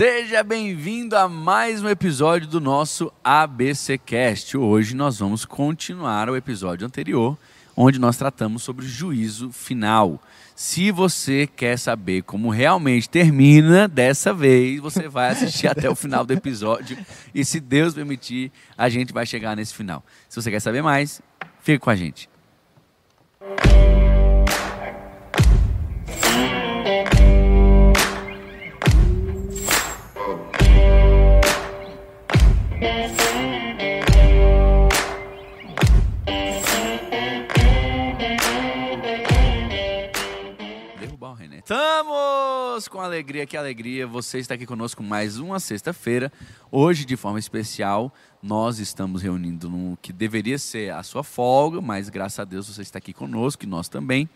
Seja bem-vindo a mais um episódio do nosso ABC Cast. Hoje nós vamos continuar o episódio anterior, onde nós tratamos sobre juízo final. Se você quer saber como realmente termina dessa vez, você vai assistir até o final do episódio e se Deus permitir, a gente vai chegar nesse final. Se você quer saber mais, fique com a gente. Derrubar Estamos com alegria, que alegria. Você está aqui conosco mais uma sexta-feira. Hoje, de forma especial, nós estamos reunindo no que deveria ser a sua folga, mas graças a Deus você está aqui conosco e nós também.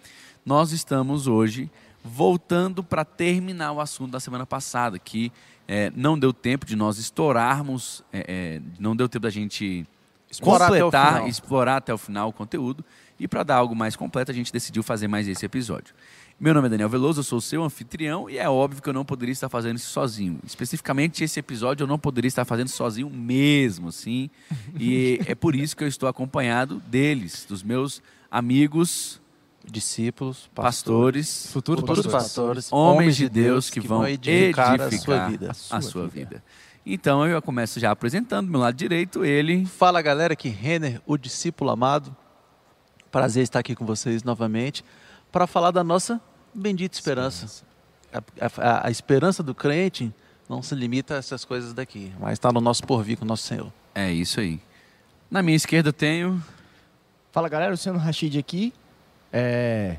Nós estamos hoje voltando para terminar o assunto da semana passada, que é, não deu tempo de nós estourarmos, é, é, não deu tempo da gente Explorar até completar, final. explorar até o final o conteúdo. E para dar algo mais completo, a gente decidiu fazer mais esse episódio. Meu nome é Daniel Veloso, eu sou o seu anfitrião e é óbvio que eu não poderia estar fazendo isso sozinho. Especificamente esse episódio eu não poderia estar fazendo sozinho mesmo, assim. E é por isso que eu estou acompanhado deles, dos meus amigos, discípulos, pastores, futuros, Futuros pastores, homens de Deus que vão edificar, edificar a sua vida. a sua vida. Então eu começo já apresentando, do meu lado direito, ele, Fala galera, aqui Renner, o discípulo amado. Prazer estar aqui com vocês novamente para falar da nossa bendita esperança. A, a- a esperança do crente não se limita a essas coisas daqui, mas está no nosso porvir com o nosso Senhor. é isso aí. Na minha esquerda eu tenho Fala galera, Luciano Rachid aqui. É...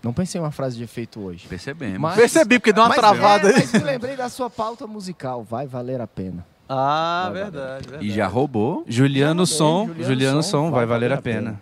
Não pensei em uma frase de efeito hoje. Percebemos. Mas- Percebi, porque deu uma mas, travada é, aí. mas me lembrei da sua pauta musical. Vai valer a pena. Ah, verdade, verdade. E já roubou. Juliano Já Som, mandei, Juliano, Som, vai valer a pena.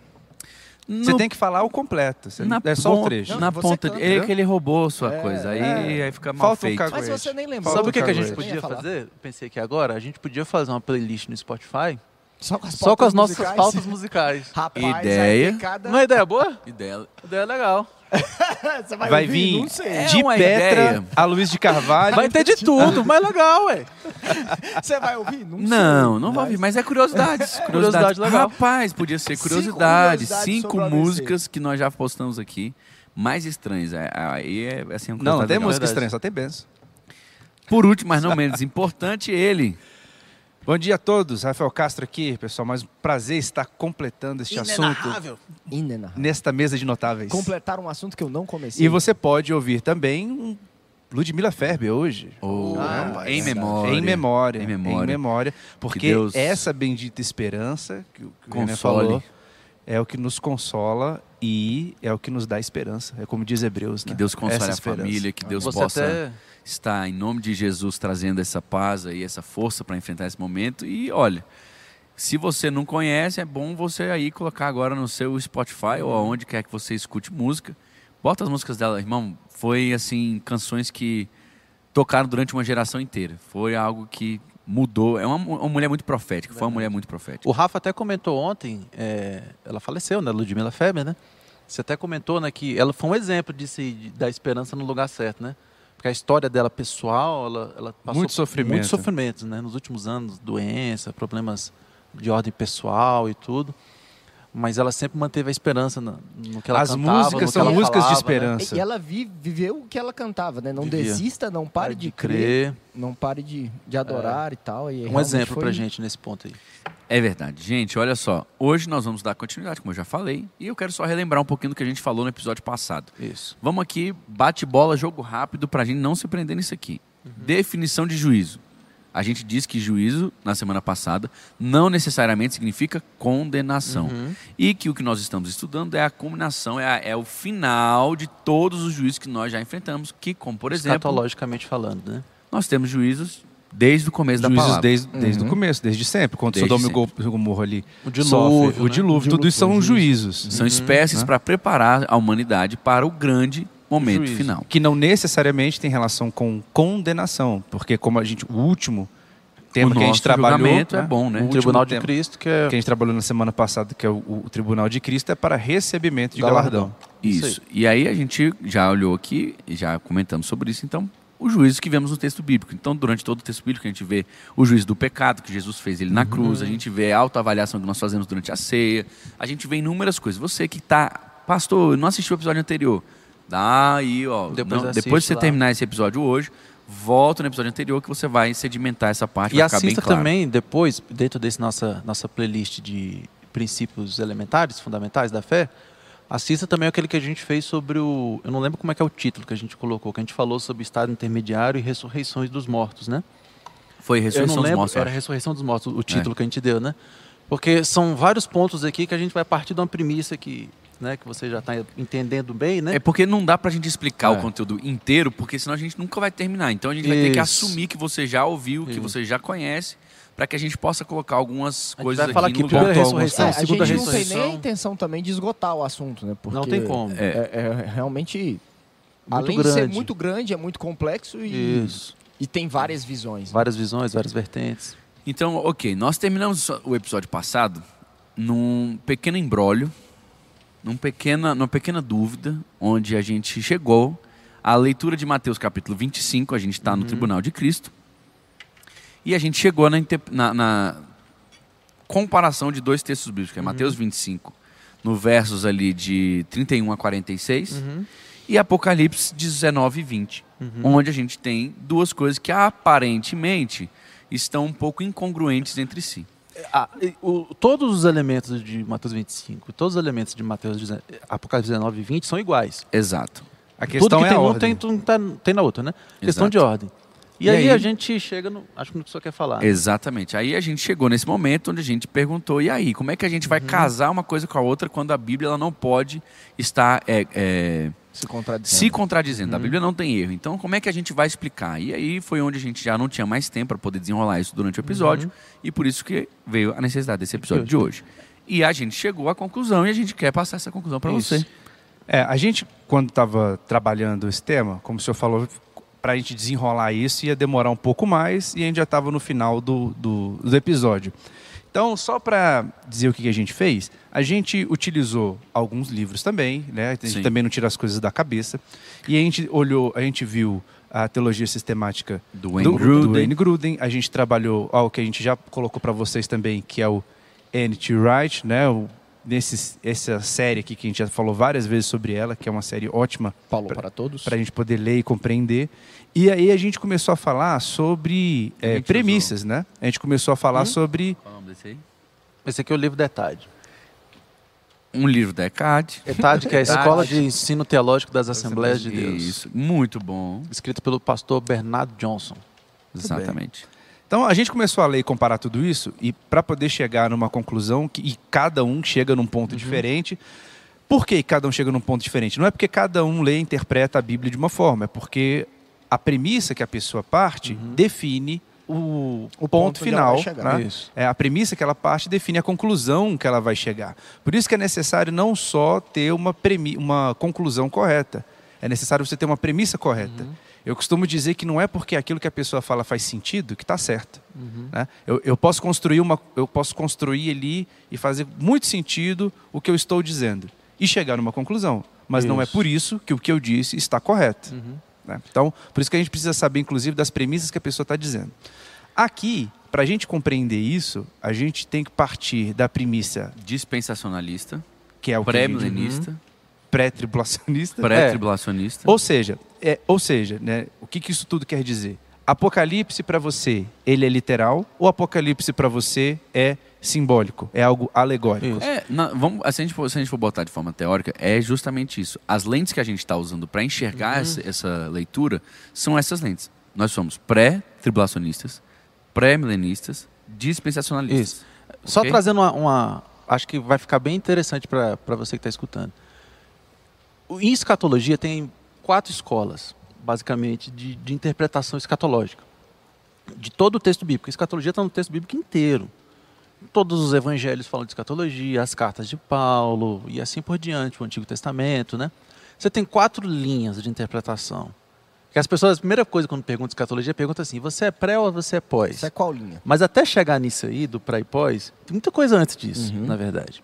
Você No- tem que falar o completo, na é só o trecho. Na ponta. canta, ele né? que ele roubou sua É, coisa. Aí, é. aí fica mal Falta um feito. caco- Mas você nem lembrou. Sabe o que, que a gente podia fazer? Pensei que agora a gente podia fazer uma playlist no Spotify Só com as, só com as nossas musicais? pautas musicais. Rapaz, Ideia. cada... Não é ideia boa? Ideia. Ideia legal. Você vai, Vai ouvir? vir Não sei. É de Petra ideia. a Luiz de Carvalho. Vai ter de tudo, mas legal, ué. Você vai ouvir? Não, Não, sei. não vai ouvir, mas é curiosidades. Curiosidade legal. Rapaz, podia ser Cinco curiosidades. curiosidades Cinco sobre o ABC. músicas que nós já postamos aqui. Mais estranhas. É, Aí é assim, uma Não, não curiosidade tem legal. música estranha, só tem benção. Por último, mas não menos importante, ele. Bom dia a todos, Rafael Castro aqui, pessoal. Mais um prazer estar completando este assunto Inenarrável. Inenarrável. nesta mesa de notáveis. Completar um assunto que eu não comecei. E você pode ouvir também um Ludmilla Ferber hoje. Oh, Ah, em é memória. Em memória. Em memória. Porque Que Deus essa bendita esperança que o que Console. falou é o que nos consola e é o que nos dá esperança. É como diz Hebreus, Que né? Deus console Essa a esperança. família, que Deus Você possa até estar, em nome de Jesus, trazendo essa paz e essa força para enfrentar esse momento. E olha, se você não conhece, é bom você aí colocar agora no seu Spotify ou aonde quer que você escute música. Bota as músicas dela, irmão. Foi assim, canções que tocaram durante uma geração inteira. Foi algo que mudou. É uma, uma mulher muito profética. Foi uma mulher muito profética. O Rafa até comentou ontem, é, ela faleceu, né, Ludmilla Feber, né? Você até comentou, né, que ela foi um exemplo de, da esperança no lugar certo, né? Porque a história dela pessoal, ela, ela passou Muito sofrimento. muitos sofrimentos, né? Nos últimos anos, doença, problemas de ordem pessoal e tudo. Mas ela sempre manteve a esperança no, no que ela As cantava, músicas no que são ela músicas de falava, esperança. E ela vi- viveu o que ela cantava, né? Não Vivia. desista, não Né? pare de crer, não pare de, de adorar e tal. E Um exemplo foi- pra gente nesse ponto aí. É verdade. Gente, olha só. Hoje nós vamos dar continuidade, como eu já falei. E eu quero só relembrar um pouquinho do que a gente falou no episódio passado. Isso. Vamos aqui, bate bola, jogo rápido, para a gente não se prender nisso aqui. Definição de juízo. A gente disse que juízo, na semana passada, não necessariamente significa condenação. Uhum. E que o que nós estamos estudando é a culminação, é, a- é o final de todos os juízos que nós já enfrentamos. Que, como por exemplo, Escatologicamente falando, né? nós temos juízos desde o começo da Juízos palavra. desde, desde Uhum. o começo, desde sempre. Quando Desde Sodoma e Go- Gomorra ali O dilúvio, sofre, o né? dilúvio, tudo isso são juízos. São espécies Né? para preparar a humanidade para o grande momento Juízo. final. Que não necessariamente tem relação com condenação, porque como a gente, o último tema o que a gente trabalhou, julgamento né? é bom, né? O O último Tribunal de tema Cristo, que é que a gente trabalhou na semana passada, que é o, o Tribunal de Cristo, é para recebimento de galardão. Galardão. Isso. Isso E aí a gente já olhou aqui, e já comentamos sobre isso, então o juízo que vemos no texto bíblico. Então, durante todo o texto bíblico, a gente vê o juízo do pecado que Jesus fez ele na cruz, a gente vê a autoavaliação que nós fazemos durante a ceia, a gente vê inúmeras coisas. Você que está, pastor, não assisti o episódio anterior, dá aí, ó, Depois não- depois de você lá. terminar esse episódio hoje, volta no episódio anterior que você vai sedimentar essa parte, E assista claro. também depois, dentro desse nossa, nossa playlist de princípios elementares, fundamentais da fé, assista também aquele que a gente fez sobre o. Eu não lembro como é que é o título que a gente colocou, que a gente falou sobre estado intermediário e ressurreições dos mortos, né? Foi ressurreição não dos lembro, mortos, era ressurreição dos mortos, o título que a gente deu, né? Porque são vários pontos aqui que a gente vai partir de uma premissa que, né, que você já está entendendo bem, né? É porque não dá pra gente explicar É. o conteúdo inteiro, porque senão a gente nunca vai terminar. Então a gente vai ter que Isso. assumir que você já ouviu, que Isso. você já conhece, para que a gente possa colocar algumas A gente coisas vai falar aqui aqui no primeira ressurreição, É, a segunda gente não tem nem a ressurreição. intenção também de esgotar o assunto, né? Porque Não tem como. É. É, é realmente, Muito além de ser grande. muito grande, é muito complexo e, Isso. e tem várias visões. né? Várias visões, várias vertentes. Então, ok, nós terminamos o episódio passado num pequeno embrólio, num pequena, numa pequena dúvida, onde a gente chegou à leitura de Mateus capítulo 25, a gente está no Tribunal de Cristo, e a gente chegou na, na- na comparação de dois textos bíblicos, que é Mateus 25, no versos ali de 31 a 46, e Apocalipse 19 e 20, onde a gente tem duas coisas que aparentemente estão um pouco incongruentes entre si. Ah, o- todos os elementos de Mateus 25, todos os elementos de Mateus 19, Apocalipse 19 e 20 são iguais. Exato. A questão Tudo que é tem a ordem. tem, tu- tá- tem na outra, né? Questão Exato. de ordem. E, E aí, aí- a gente chega no. Acho que que você quer falar. né? Exatamente. Aí a gente chegou nesse momento onde a gente perguntou, e aí, como é que a gente vai Uhum. casar uma coisa com a outra quando a Bíblia ela não pode estar é, é, Se contradizendo. se contradizendo? Uhum. A Bíblia não tem erro. Então, como é que a gente vai explicar? E aí foi onde a gente já não tinha mais tempo para poder desenrolar isso durante o episódio, e por isso que veio a necessidade desse episódio de hoje. E a gente chegou à conclusão e a gente quer passar essa conclusão para você. É, a gente, quando estava trabalhando esse tema, como o senhor falou, para a gente desenrolar isso ia demorar um pouco mais e a gente já estava no final do, do, do episódio. Então, só para dizer o que a gente fez, a gente utilizou alguns livros também, né? A gente Sim. também não tira as coisas da cabeça. E a gente olhou, a gente viu a teologia sistemática Do Wayne do, Gruden. do Wayne Gruden. A gente trabalhou algo que a gente já colocou para vocês também, que é o N.T. Wright, né? O, nesse, essa série aqui que a gente já falou várias vezes sobre ela, que é uma série ótima Falou para todos. para a gente poder ler e compreender. E aí a gente começou a falar sobre é, premissas, né? A gente começou a falar sobre Qual é o nome desse aí? Esse aqui é o livro da ETAD. Um livro da ECAD. ETAD, que é a. Escola de Ensino Teológico das Assembleias de Deus. Isso, muito bom. Escrito pelo pastor Bernardo Johnson. Exatamente. Então a gente começou a ler e comparar tudo isso e para poder chegar numa conclusão que e cada um chega num ponto diferente. Por que cada um chega num ponto diferente? Não é porque cada um lê e interpreta a Bíblia de uma forma, é porque a premissa que a pessoa parte define o, O ponto, ponto final. né? É, a premissa que ela parte define a conclusão que ela vai chegar. Por isso que é necessário não só ter uma, uma conclusão correta, é necessário você ter uma premissa correta. Eu costumo dizer que não é porque aquilo que a pessoa fala faz sentido que está certo. né? Eu, eu posso construir uma, eu posso construir ali e fazer muito sentido o que eu estou dizendo e chegar numa conclusão. Mas não é Isso. por isso que o que eu disse está correto. né? Então, por isso que a gente precisa saber, inclusive, das premissas que a pessoa está dizendo. Aqui, para a gente compreender isso, a gente tem que partir da premissa Dispensacionalista, que é o que pré-tribulacionista. pré-tribulacionista. Ou seja, é, ou seja né, o que, que isso tudo quer dizer? Apocalipse para você, ele é literal ou Apocalipse para você é simbólico, é algo alegórico? É, na- vamos, se, a gente for, se a gente for botar de forma teórica, é justamente isso. As lentes que a gente está usando para enxergar essa, essa leitura são essas lentes. Nós somos pré-tribulacionistas, pré-milenistas, dispensacionalistas. Isso. Só Ok? trazendo uma, uma- Acho que vai ficar bem interessante para você que está escutando. Em escatologia tem quatro escolas, basicamente, de, de interpretação escatológica. De todo o texto bíblico. A escatologia está no texto bíblico inteiro. Todos os evangelhos falam de escatologia, as cartas de Paulo e assim por diante, o Antigo Testamento, né? Você tem quatro linhas de interpretação. Que as pessoas, a primeira coisa quando perguntam escatologia, perguntam assim: você é pré ou você é pós? Isso é qual linha? Mas até chegar nisso aí, do pré e pós, tem muita coisa antes disso, Uhum. na verdade.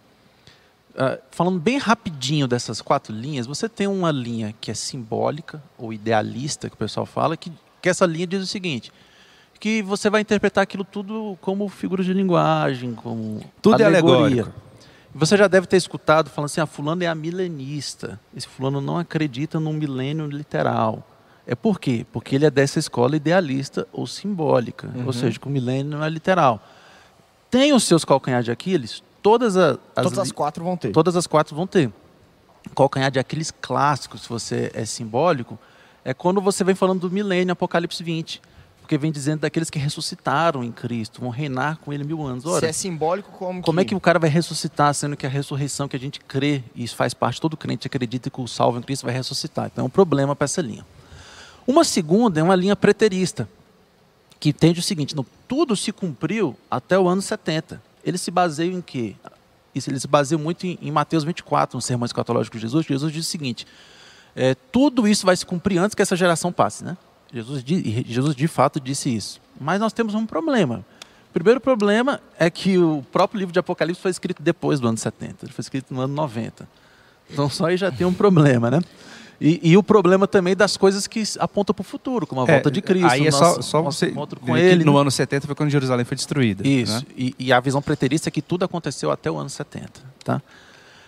Ah, falando bem rapidinho dessas quatro linhas, você tem uma linha que é simbólica ou idealista, que o pessoal fala, que, que essa linha diz o seguinte: que você vai interpretar aquilo tudo como figura de linguagem, como Tudo é alegoria. alegórico. Você já deve ter escutado falando assim: ah, fulano é a milenista. Esse fulano não acredita num milênio literal. É por quê? Porque ele é dessa escola idealista ou simbólica, ou seja, que o milênio não é literal. Tem os seus calcanhares de Aquiles, todas a- as, Todas as quatro vão ter. Todas as quatro vão ter. Calcanhar de Aquiles clássico, se você é simbólico, é quando você vem falando do milênio, Apocalipse 20. Porque vem dizendo daqueles que ressuscitaram em Cristo, vão reinar com ele mil anos. Se Ora, é simbólico, como, como é que o cara vai ressuscitar, sendo que a ressurreição que a gente crê, e isso faz parte, todo crente acredita que o salvo em Cristo vai ressuscitar. Então é um problema para essa linha. Uma segunda é uma linha preterista, que entende o seguinte: não, tudo se cumpriu até o ano 70. Eles se baseiam em quê? Isso, eles se baseiam muito em, em Mateus 24, no Sermão Escatológico de Jesus. Jesus diz o seguinte: é, tudo isso vai se cumprir antes que essa geração passe. Né? Jesus, Jesus de fato disse isso. Mas nós temos um problema. O primeiro problema é que o próprio livro de Apocalipse foi escrito depois do ano 70, ele foi escrito no ano 90. Então só aí já tem um problema, né? E, e o problema também das coisas que apontam para o futuro, como a volta de Cristo. Aí é o só, nosso- só nosso você. encontro com ele. no ano 70 foi quando Jerusalém foi destruída. Isso. né? E, e a visão preterista é que tudo aconteceu até o ano 70. Tá?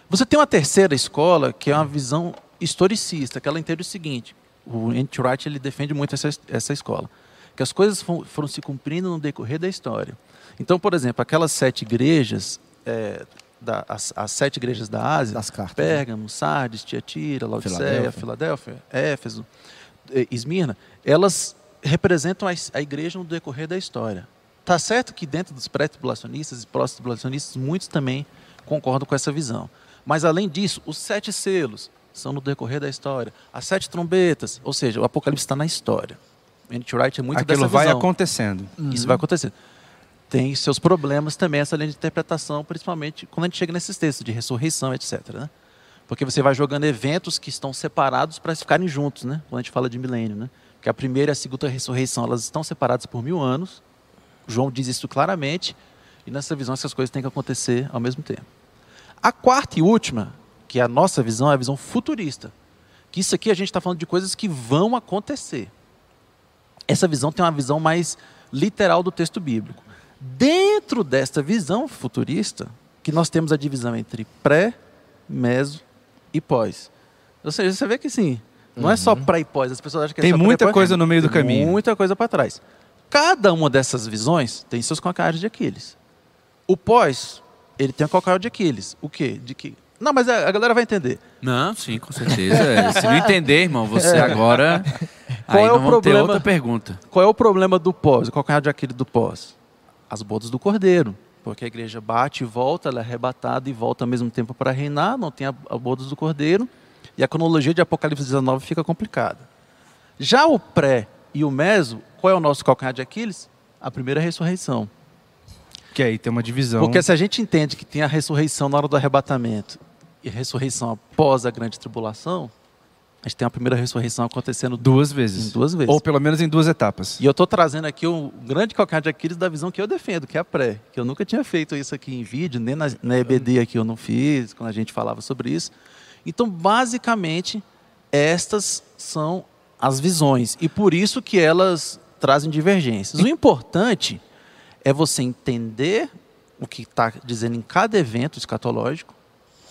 Você tem uma terceira escola, que é uma visão historicista, que ela entende o seguinte: o N.T. Wright ele defende muito essa, essa escola, que as coisas fo- foram se cumprindo no decorrer da história. Então, por exemplo, aquelas sete igrejas, é, da- as, as sete igrejas da Ásia, Das cartas. né? Pérgamo, Sardes, Tiatira, Laodiceia, Filadélfia. Filadélfia, Éfeso, Esmirna, elas representam a, a igreja no decorrer da história. Tá certo que dentro dos pré-tribulacionistas e pró-tribulacionistas, muitos também concordam com essa visão. Mas, além disso, os sete selos são no decorrer da história. As sete trombetas, ou seja, o Apocalipse está na história. N.T. Wright é muito Aquilo dessa vai visão. acontecendo. Isso vai acontecer. Tem seus problemas também, essa linha de interpretação, principalmente quando a gente chega nesses textos de ressurreição, etc. Né? Porque você vai jogando eventos que estão separados para ficarem juntos, né? quando a gente fala de milênio. Né? Porque a primeira e a segunda ressurreição elas estão separadas por mil anos. João diz isso claramente. E nessa visão essas coisas têm que acontecer ao mesmo tempo. A quarta e última, que é a nossa visão, é a visão futurista. Que isso aqui a gente está falando de coisas que vão acontecer. Essa visão tem uma visão mais literal do texto bíblico. Dentro desta visão futurista, que nós temos a divisão entre pré, meso e pós. Ou seja, você vê que sim, não é só pré e pós. As pessoas acham que é Tem muita coisa no meio do Tem caminho. Muita coisa para trás. Cada uma dessas visões tem seus calcanhares de Aquiles. O pós, ele tem o calcanhar de Aquiles. O quê? De que... Não, mas a a galera vai entender. Não, sim, com certeza. É, Se não entender, irmão, você agora. Qual aí é o problema? outra pergunta. Qual é o problema do pós? O calcanhar de Aquiles do pós? As bodas do cordeiro. Porque a igreja bate e volta, ela é arrebatada e volta ao mesmo tempo para reinar, não tem a, a bodas do cordeiro. E a cronologia de Apocalipse 19 fica complicada. Já o pré e o meso, qual é o nosso calcanhar de Aquiles? A primeira ressurreição. Que aí tem uma divisão. Porque se a gente entende que tem a ressurreição na hora do arrebatamento e a ressurreição após a grande tribulação, a gente tem a primeira ressurreição acontecendo Duas vezes. duas vezes. Ou pelo menos em duas etapas. E eu estou trazendo aqui o grande calcanhar de Aquiles da visão que eu defendo, que é a pré. Que eu nunca tinha feito isso aqui em vídeo, nem na, na EBD aqui eu não fiz, quando a gente falava sobre isso. Então, basicamente, estas são as visões. E por isso que elas trazem divergências. O importante é você entender o que está dizendo em cada evento escatológico,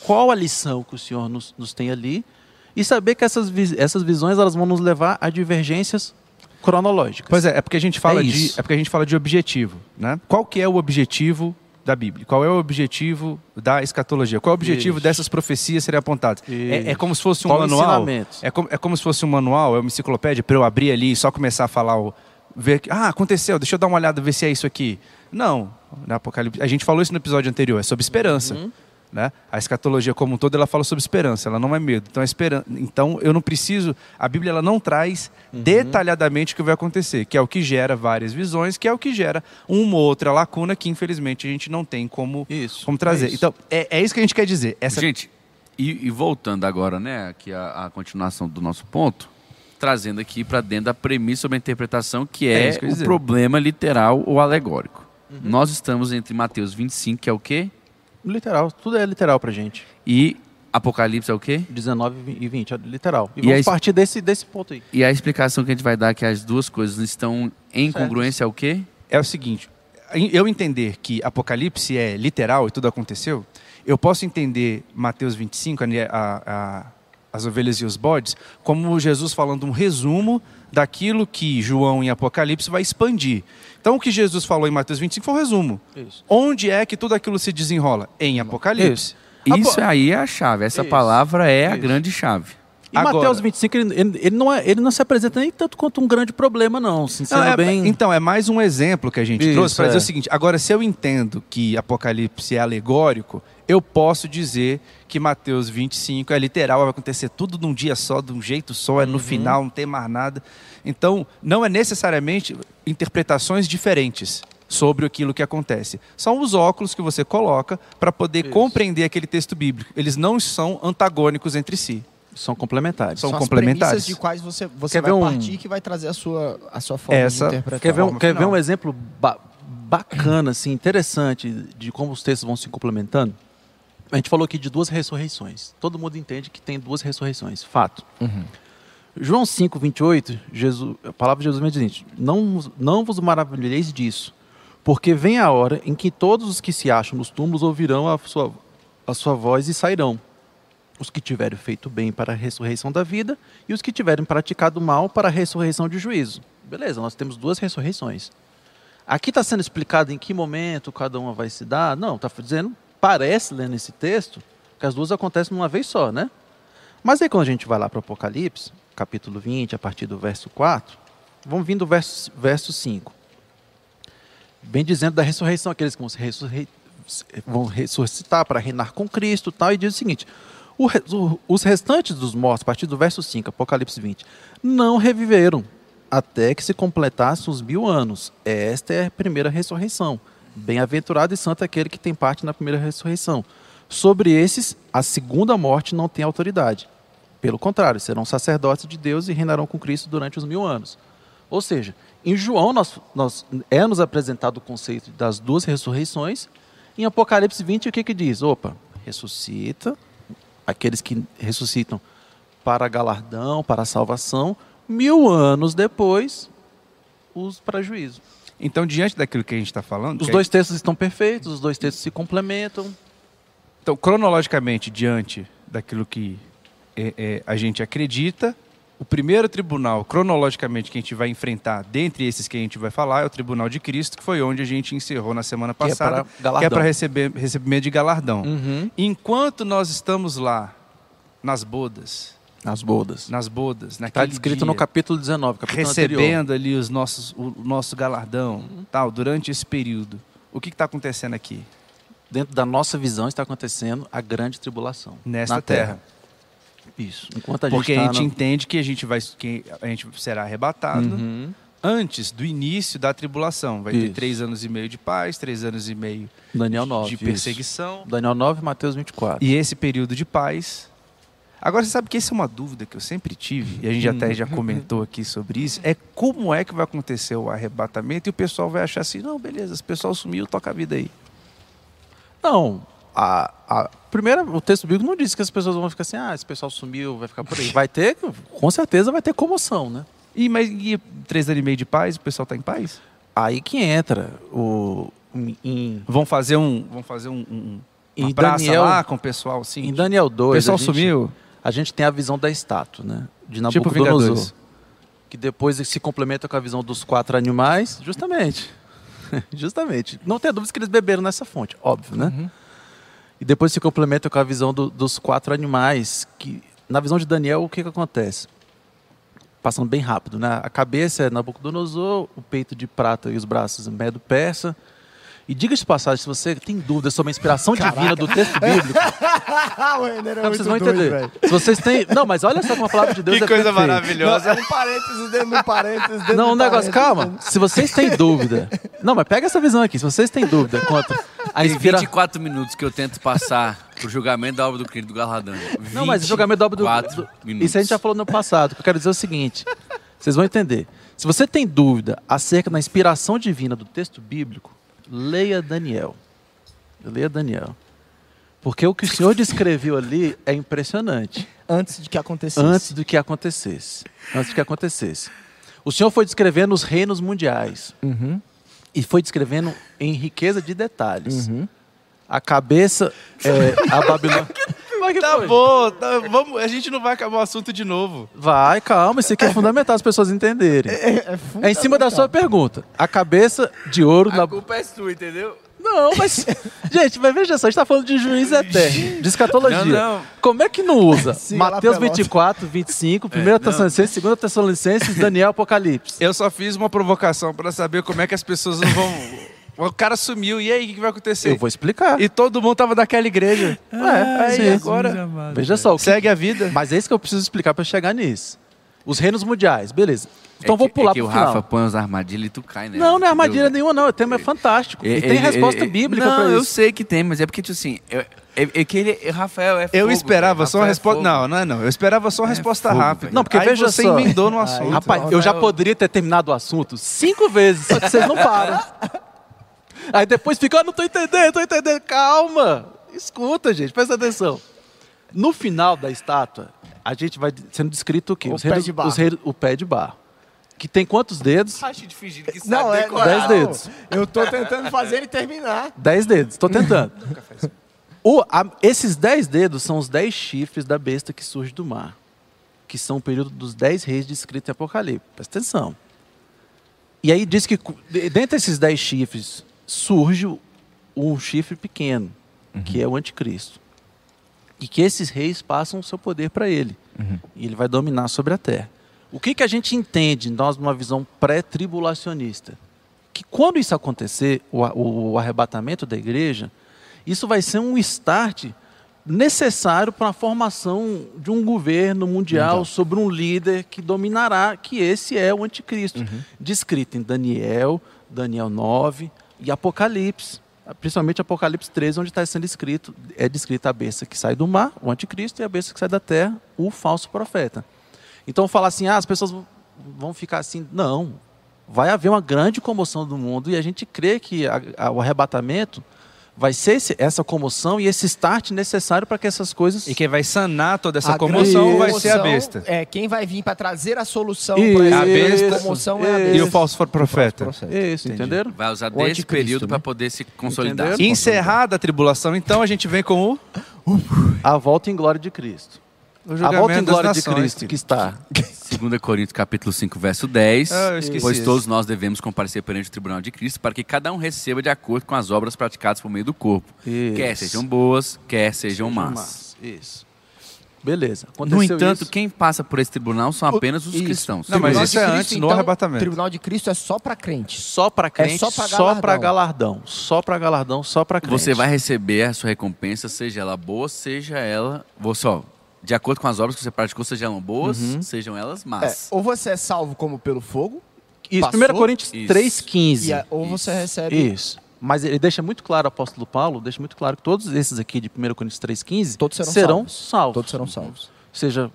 qual a lição que o Senhor nos, nos tem ali, e saber que essas, essas visões elas vão nos levar a divergências cronológicas. Pois é, é porque a gente fala É de isso. é porque a gente fala de objetivo, né? Qual que é o objetivo da Bíblia? Qual é o objetivo da escatologia? Qual é o objetivo Isso. dessas profecias serem apontadas? É, é como se fosse um Qual manual. É como, é como se fosse um manual, é uma enciclopédia para eu abrir ali e só começar a falar o ver que ah, aconteceu, deixa eu dar uma olhada ver se é isso aqui. Não, na Apocalipse, a gente falou isso no episódio anterior, é sobre esperança. Uhum. Né? A escatologia como um todo ela fala sobre esperança, ela não é medo. Então, a esperança, então eu não preciso, a Bíblia ela não traz Uhum. detalhadamente o que vai acontecer, que é o que gera várias visões, que é o que gera uma ou outra lacuna que infelizmente a gente não tem como, Isso. como trazer. é isso. então, é, é isso que a gente quer dizer. Essa Gente, e, e voltando agora, né, aqui a, a continuação do nosso ponto, trazendo aqui para dentro da premissa sobre a interpretação, que É é, que o problema literal ou alegórico. Uhum. Nós estamos entre Mateus 25, que é o quê? Literal, tudo é literal pra gente. E Apocalipse é o quê? 19 e 20, é literal. E, E vamos aí- partir desse, desse ponto aí. E a explicação que a gente vai dar é que as duas coisas estão em congruência é o quê? É o seguinte, eu entender que Apocalipse é literal e tudo aconteceu, eu posso entender Mateus 25, a, a- a- as ovelhas e os bodes, como Jesus falando um resumo daquilo que João em Apocalipse vai expandir. Então o que Jesus falou em Mateus 25 foi um resumo. Isso. Onde é que tudo aquilo se desenrola? Em Apocalipse. Isso aí é a chave. Essa Isso. palavra é a Isso. grande chave. E Agora- Mateus 25, ele, ele, ele não é, ele não se apresenta nem tanto quanto um grande problema, não. Não, é- bem... Então, é mais um exemplo que a gente Isso, trouxe para dizer é. o seguinte: agora, se eu entendo que Apocalipse é alegórico, eu posso dizer que Mateus 25 é literal, vai acontecer tudo num dia só, de um jeito só, é no final, não tem mais nada. Então, não é necessariamente interpretações diferentes sobre aquilo que acontece. São os óculos que você coloca para poder Isso. compreender aquele texto bíblico. Eles não são antagônicos entre si. São complementares. São São complementares. de quais você, você Quer vai ver um- partir que vai trazer a sua, a sua forma Essa- de interpretar. Quer ver, um, quer ver um exemplo ba- bacana, assim, interessante de como os textos vão se complementando? A gente falou aqui de duas ressurreições. Todo mundo entende que tem duas ressurreições. Fato. Uhum. João 5, 28, Jesus, a palavra de Jesus me diz: seguinte, não, não vos maravilheis disso, porque vem a hora em que todos os que se acham nos túmulos ouvirão a sua, a sua voz e sairão. Os que tiverem feito bem para a ressurreição da vida e os que tiverem praticado mal para a ressurreição de juízo. Beleza, nós temos duas ressurreições. Aqui está sendo explicado em que momento cada uma vai se dar? Não, está dizendo, parece lendo esse texto, que as duas acontecem numa vez só, né? Mas aí quando a gente vai lá para o Apocalipse, capítulo 20, a partir do verso 4, vamos vindo do verso, verso 5. Bem dizendo da ressurreição, aqueles que vão, vão ressuscitar para reinar com Cristo tal, e diz o seguinte: o o- os restantes dos mortos, a partir do verso 5, Apocalipse 20, não reviveram até que se completassem os mil anos. Esta é a primeira ressurreição. Bem-aventurado e santo é aquele que tem parte na primeira ressurreição. Sobre esses, a segunda morte não tem autoridade. Pelo contrário, serão sacerdotes de Deus e reinarão com Cristo durante os mil anos. Ou seja, em João nós, nós- é nos apresentado o conceito das duas ressurreições. Em Apocalipse 20, o que, que diz? Opa, ressuscita, aqueles que ressuscitam para galardão, para salvação, mil anos depois, os para juízo. Então, diante daquilo que a gente está falando. Os é- dois textos estão perfeitos, os dois textos se complementam. Então, cronologicamente, diante daquilo que é, é, a gente acredita, o primeiro tribunal, cronologicamente, que a gente vai enfrentar, dentre esses que a gente vai falar, é o Tribunal de Cristo, que foi onde a gente encerrou na semana Que é passada, para que é para receber recebimento de galardão. Uhum. Enquanto nós estamos lá, nas bodas, As bodas. nas bodas, Está descrito dia, no capítulo 19, capítulo anterior. recebendo ali os nossos, o nosso galardão, tal, durante esse período, o que está acontecendo aqui? Dentro da nossa visão está acontecendo a grande tribulação. Nesta na terra. Isso. Enquanto a gente Porque a tá gente no- entende que a gente vai que a gente será arrebatado Uhum. antes do início da tribulação. Vai ter Isso. três anos e meio de paz, três anos e meio Daniel 9. de isso. perseguição. Daniel 9 Mateus 24. E esse período de paz. Agora, você sabe que essa é uma dúvida que eu sempre tive, e a gente até já comentou aqui sobre isso, é como é que vai acontecer o arrebatamento e o pessoal vai achar assim, não, beleza, esse pessoal sumiu, toca a vida aí. Não, a, a primeira, o texto bíblico não diz que as pessoas vão ficar assim, ah, esse pessoal sumiu, vai ficar por aí. Vai ter, com certeza vai ter comoção, né? E, mas e três anos e meio de paz, o pessoal está em paz? Aí que entra o em, Vão fazer um, vão fazer um, um- uma Em Daniel- lá com o pessoal assim? em Daniel o 2, pessoal a gente, sumiu? A gente tem a visão da estátua, né? De Tipo Nabucodonosor. Vingadores. que depois se complementa com a visão dos quatro animais, justamente. justamente. Não tem dúvida que eles beberam nessa fonte, óbvio, né? Uhum. E depois se complementa com a visão do- dos quatro animais, que na visão de Daniel, o que, que acontece? Passando bem rápido, né? A cabeça é Nabucodonosor, o peito de prata e os braços Medo Persa. E diga de passagem, se você tem dúvidas sobre a inspiração divina do texto bíblico, é não, vocês vão doido, entender. velho. Se vocês têm. Não, mas olha só como a palavra de Deus Que é coisa perfeita. maravilhosa. Não, é um parênteses dentro de um parênteses dentro Não, um negócio, calma. Se vocês têm dúvida. Não, mas pega essa visão aqui. Se vocês têm dúvida quanto a Tem inspiração. 24 minutos que eu tento passar pro julgamento da obra do crime do Galardão. Não, mas o julgamento da obra do. 24 do- minutos. Isso a gente já falou no passado. O que eu quero dizer é o seguinte: vocês vão entender. Se você tem dúvida acerca da inspiração divina do texto bíblico, leia Daniel. Leia Daniel. Porque o que o senhor descreveu ali é impressionante. Antes de que acontecesse. Antes do que acontecesse. Antes do que acontecesse. O senhor foi descrevendo os reinos mundiais. Uhum, E foi descrevendo em riqueza de detalhes. uhum. A cabeça é a Babilônia. Que Tá foi? bom, tá- vamos, a gente não vai acabar o assunto de novo. Vai, calma, isso aqui é fundamental as pessoas entenderem. É, É em cima da sua pergunta. A cabeça de ouro na. A culpa é sua, entendeu? Não, mas. Gente, mas veja só, a gente tá falando de juiz eterno, de escatologia. Não, não. Como é que não usa? Mateus Pelota. 24, 25, 1 não. Tessalonicenses, 2 Tessalonicenses, Daniel, Apocalipse. Eu só fiz uma provocação pra saber como é que as pessoas não vão. O cara sumiu, e aí o que vai acontecer? Eu vou explicar. E todo mundo tava daquela igreja. É, aí agora. Veja só, que- Segue a vida. mas é isso que eu preciso explicar para chegar nisso. Os reinos mundiais, beleza. Então é vou que, pular é que pro o final. Rafa põe as armadilhas e tu cai, né? Não, não é armadilha Entendeu? nenhuma, não. O tema é fantástico. E Ele- tem ele- resposta ele- bíblica não, para eu isso. sei que tem, mas é porque, tipo assim, é, é- é que ele, Rafael é Eu fogo, esperava velho. só uma é resposta. fogo. não, não é não. Eu esperava só uma É resposta fogo, rápida. Não, porque aí veja você só. emendou no Aí, assunto. Rapaz, Rafael- eu já poderia ter terminado o assunto cinco vezes, só que vocês não param. Aí depois fica, ah, não tô entendendo, tô entendendo. Calma, escuta, gente, presta atenção. No final da estátua, a gente vai sendo descrito o quê? O Os pé reinos- de barro. os reinos- o pé de barro. Que tem quantos dedos? Acho de fingir que sabe Não, é. decorar. Dez dedos. Eu tô tentando fazer ele terminar. Dez dedos, tô tentando. O- a- esses dez dedos são os dez chifres da besta que surge do mar. Que são o período dos dez reis descrito em Apocalipse. Presta atenção. E aí diz que dentre esses dez chifres surge o- um chifre pequeno, que é o anticristo. E que esses reis passam o seu poder para ele. E ele vai dominar sobre a terra. O que, que a gente entende, nós, numa visão pré-tribulacionista? Que quando isso acontecer, o, a- o arrebatamento da igreja, isso vai ser um start necessário para a formação de um governo mundial Mundial. sobre um líder que dominará, que esse é o anticristo, descrito em Daniel, Daniel 9 e Apocalipse. Principalmente Apocalipse 13, onde está sendo escrito, é descrita a besta que sai do mar, o anticristo, e a besta que sai da terra, o falso profeta. Então falar assim, ah, as pessoas vão- vão ficar assim. Não. Vai haver uma grande comoção do mundo e a gente crê que a- a- o arrebatamento vai ser esse- essa comoção e esse start necessário para que essas coisas. E quem vai sanar toda essa A comoção grande vai ser a besta. É, quem vai vir para trazer a solução Isso, para essa besta, comoção é a isso. besta. E o falso for profeta. Isso, Entendi. entenderam? Vai usar desse período né? para poder se consolidar. Entenderam? Encerrada a tribulação, então a gente vem com o, A volta em glória de Cristo. O A volta em glória de nações, Cristo filho. que está. 2 Coríntios capítulo 5, verso 10. Ah, pois esse. todos nós devemos comparecer perante o tribunal de Cristo para que cada um receba de acordo com as obras praticadas por meio do corpo. Isso. Quer sejam boas, quer sejam más. más. Isso. Beleza. No Aconteceu entanto, isso. quem passa por esse tribunal são apenas os Isso. cristãos. Não, mas Tribunal isso de é Cristo, antes, no então, arrebatamento. Tribunal de Cristo é só para crente. Só para crente, só pra só para galardão. galardão. Só para galardão, só para crente. Você vai receber a sua recompensa, seja ela boa, seja ela. Você, ó, de acordo com as obras que você praticou, sejam boas, sejam elas É, más. ou você é salvo como pelo fogo, Isso, Passou? 1 Coríntios Isso. 3,15. e a- ou você recebe. Isso. Mas ele deixa muito claro, o apóstolo Paulo, deixa muito claro que todos esses aqui de 1 Coríntios 3,15 Todos serão salvos. salvos. Todos serão salvos. Ou seja,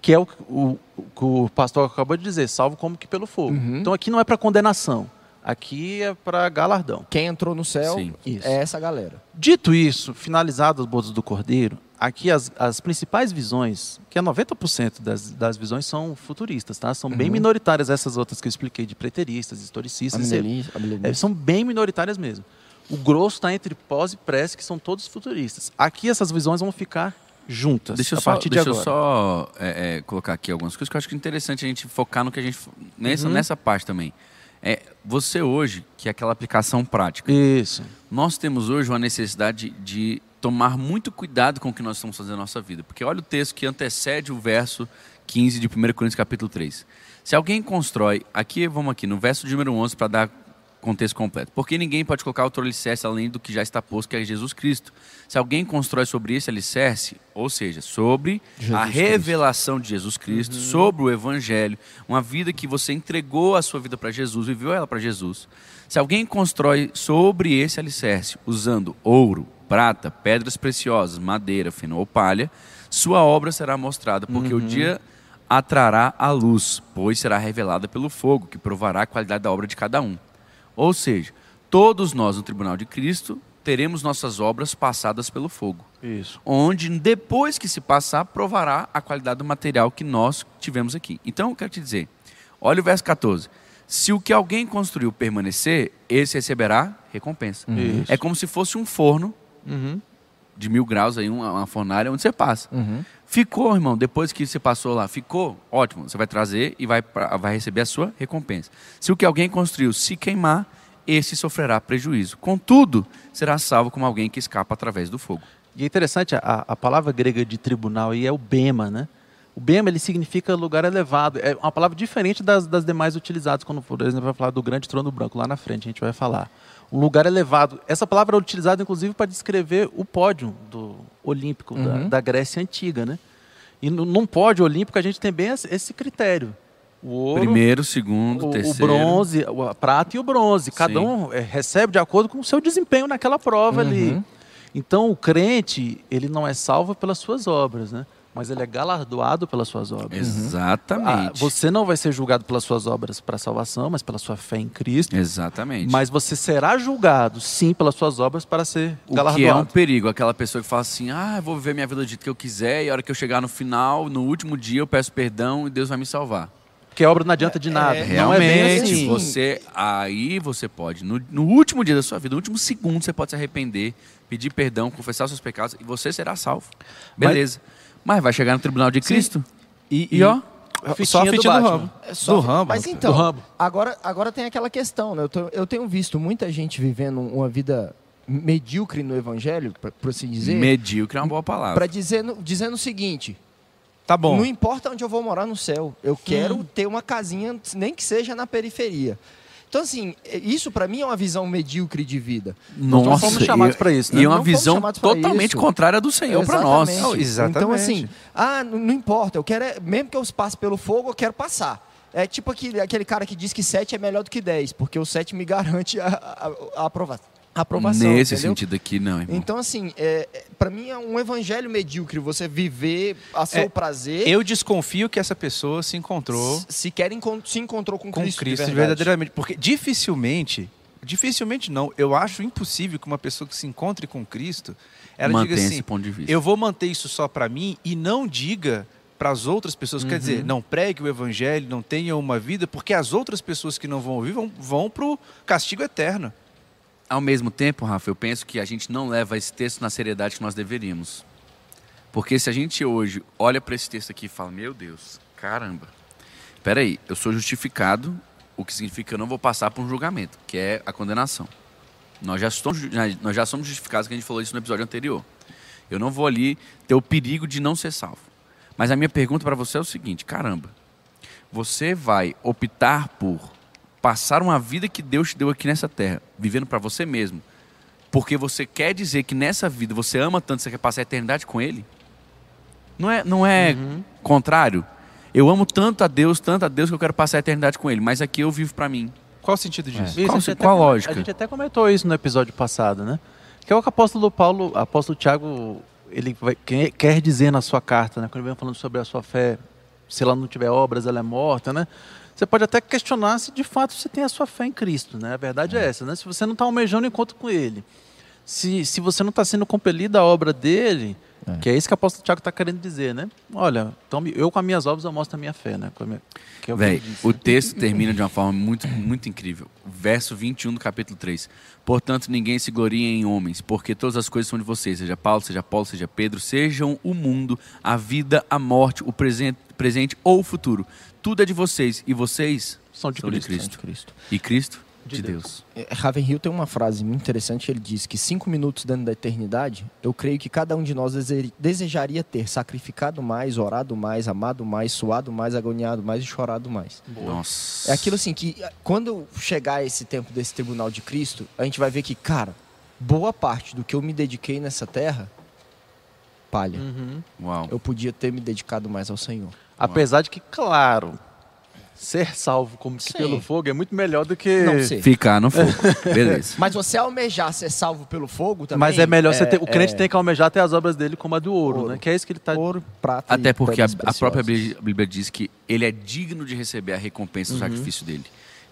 que é o, o- o que o pastor acabou de dizer, salvo como que pelo fogo. Uhum. Então aqui não é para condenação, aqui é para galardão. Quem entrou no céu Sim. Isso. é essa galera. Dito isso, finalizadas as bodas do Cordeiro, aqui as, as principais visões, que é 90% das, das visões são futuristas, tá? São bem Uhum. minoritárias essas outras que eu expliquei, de preteristas, historicistas. é- são bem minoritárias mesmo. O grosso está entre pós e pré, que são todos futuristas. Aqui essas visões vão ficar juntas Deixa eu a só, partir de deixa eu agora. só é, é, colocar aqui algumas coisas que eu acho que é interessante a gente focar no que a gente. Nessa, Uhum. nessa parte também. É, você hoje, que é aquela aplicação prática, Isso. nós temos hoje uma necessidade de tomar muito cuidado com o que nós estamos fazendo na nossa vida. Porque olha o texto que antecede o verso 15 de 1 Coríntios capítulo 3. Se alguém constrói, aqui vamos aqui, no verso de número 11 para dar contexto completo. Porque ninguém pode colocar outro alicerce além do que já está posto, que é Jesus Cristo. Se alguém constrói sobre esse alicerce, ou seja, sobre Jesus a Cristo. revelação de Jesus Cristo, sobre o evangelho, uma vida que você entregou a sua vida para Jesus, viveu ela para Jesus. Se alguém constrói sobre esse alicerce, usando ouro, prata, pedras preciosas, madeira, feno ou palha, sua obra será mostrada, porque o dia atrará a luz, pois será revelada pelo fogo, que provará a qualidade da obra de cada um. Ou seja, todos nós no tribunal de Cristo teremos nossas obras passadas pelo fogo. Isso. Onde, depois que se passar, provará a qualidade do material que nós tivemos aqui. Então, eu quero te dizer, olha o verso 14. Se o que alguém construiu permanecer, esse receberá recompensa. Isso. É como se fosse um forno Uhum. De mil graus, aí, uma, uma fornalha onde você passa. Uhum. Ficou, irmão, depois que você passou lá, ficou? Ótimo, você vai trazer e vai, pra- vai receber a sua recompensa. Se o que alguém construiu se queimar, esse sofrerá prejuízo. Contudo, será salvo como alguém que escapa através do fogo. E é interessante, a, a palavra grega de tribunal aí é o bema, né? O bema ele significa lugar elevado. É uma palavra diferente das, das demais utilizadas quando, por exemplo, vai falar do grande trono branco. Lá na frente a gente vai falar. Um lugar elevado. Essa palavra é utilizada, inclusive, para descrever o pódio do olímpico da, Uhum. da Grécia antiga, né? E no- num pódio olímpico a gente tem bem esse, critério. O ouro, Primeiro, segundo, o, o terceiro. bronze, o- a prata e o bronze. Cada Sim. um é, recebe de acordo com o seu desempenho naquela prova ali. Uhum. Então, o crente, ele não é salvo pelas suas obras, né? Mas ele é galardoado pelas suas obras. Ah, Exatamente. você não vai ser julgado pelas suas obras para salvação, mas pela sua fé em Cristo. Exatamente. Mas você será julgado, sim, pelas suas obras para ser o galardoado. que é um perigo, aquela pessoa que fala assim: ah, eu vou viver minha vida do jeito que eu quiser, e a hora que eu chegar no final, no último dia, eu peço perdão e Deus vai me salvar. Porque a obra não adianta de nada. É, não é bem Realmente, assim. você aí você pode, no, no último dia da sua vida, no último segundo, você pode se arrepender, pedir perdão, confessar os seus pecados e você será salvo. Beleza. Mas, vai chegar no tribunal de Cristo E, e, ó, só a Fitinha do do. Rambo. É só- Do Rambo. Mas então, Rambo. Agora, agora tem aquela questão, né? Eu, tô- eu tenho visto muita gente vivendo uma vida medíocre no evangelho, pra- por assim dizer, medíocre é uma boa palavra. para dizer, dizendo o seguinte: Tá bom. não importa onde eu vou morar no céu, eu quero ter uma casinha, nem que seja na periferia. Então, assim, isso para mim é uma visão medíocre de vida. Nós fomos chamados pra isso, né? E é uma Não visão totalmente isso. contrária do Senhor para nós. Exatamente. Oh, exatamente. Então, assim, ah, não importa, eu quero, é- mesmo que eu passe pelo fogo, eu quero passar. É tipo aquele, aquele cara que diz que 7 é melhor do que 10, porque o 7 me garante a, a, a aprova- a aprovação. Nesse entendeu? sentido aqui, não, irmão. Então, assim, é, é, para mim é um evangelho medíocre você viver a seu É, prazer. Eu desconfio que essa pessoa se encontrou se- Se quer encon- se encontrou com, com Cristo, Cristo, de verdade. verdadeiramente. Porque dificilmente, dificilmente não, eu acho impossível que uma pessoa que se encontre com Cristo, ela Mantém diga assim, ponto de vista. eu vou manter isso só para mim e não diga para as outras pessoas, quer dizer, Uhum. não pregue o evangelho, não tenha uma vida, porque as outras pessoas que não vão ouvir vão, vão pro castigo eterno. Ao mesmo tempo, Rafa, eu penso que a gente não leva esse texto na seriedade que nós deveríamos. Porque se a gente hoje olha para esse texto aqui e fala, meu Deus, caramba, peraí, eu sou justificado, o que significa que eu não vou passar por um julgamento, que é a condenação. Nós já, somos, nós já somos justificados, que a gente falou isso no episódio anterior. Eu não vou ali ter o perigo de não ser salvo. Mas a minha pergunta para você é o seguinte, caramba, você vai optar por passar uma vida que Deus te deu aqui nessa terra, vivendo para você mesmo, porque você quer dizer que nessa vida você ama tanto, você quer passar a eternidade com Ele? Não é, não é contrário? Eu amo tanto a Deus, tanto a Deus que eu quero passar a eternidade com Ele, mas aqui eu vivo para mim. Qual o sentido disso? Isso, Qual- a gente até qual a lógica? A gente até comentou isso no episódio passado, né? Que é o que o apóstolo Paulo, o apóstolo Tiago, ele vai- quer quer dizer na sua carta, né? Quando ele vem falando sobre a sua fé, se ela não tiver obras, ela é morta, né? Você pode até questionar se de fato você tem a sua fé em Cristo, né? A verdade é, essa, né? Se você não está almejando encontro com Ele, se, se você não está sendo compelido à obra dele, É. que é isso que o apóstolo Tiago está querendo dizer, né? Olha, então eu com as minhas obras eu mostro a minha fé, né? Minha- é o Véi, o texto termina de uma forma muito, muito incrível. Verso 21 do capítulo 3. Portanto, ninguém se gloria em homens, porque todas as coisas são de vocês, seja Paulo, seja Paulo, seja Pedro, sejam o mundo, a vida, a morte, o presente, presente ou o futuro. Tudo é de vocês, e vocês São de são de Cristo. Cristo. Cristo. E Cristo de, De Deus. É, Ravenhill tem uma frase muito interessante. Ele diz que cinco minutos dentro da eternidade, eu creio que cada um de nós dese- desejaria ter sacrificado mais, orado mais, amado mais, suado mais, agoniado mais e chorado mais. Nossa. É aquilo assim que quando chegar esse tempo desse tribunal de Cristo, a gente vai ver que, cara, boa parte do que eu me dediquei nessa terra, palha. Uhum. Uau. Eu podia ter me dedicado mais ao Senhor. Apesar de que, claro, ser salvo como que Sim. pelo fogo é muito melhor do que. Não. Ficar no fogo. Beleza. Mas você almejar ser salvo pelo fogo também. Mas é melhor você ter. O crente é tem que almejar ter as obras dele como a do ouro, Ouro. né? Que é isso que ele está. ouro, prata Até e porque a, a própria. Bíblia, diz que ele é digno de receber a recompensa do sacrifício dele.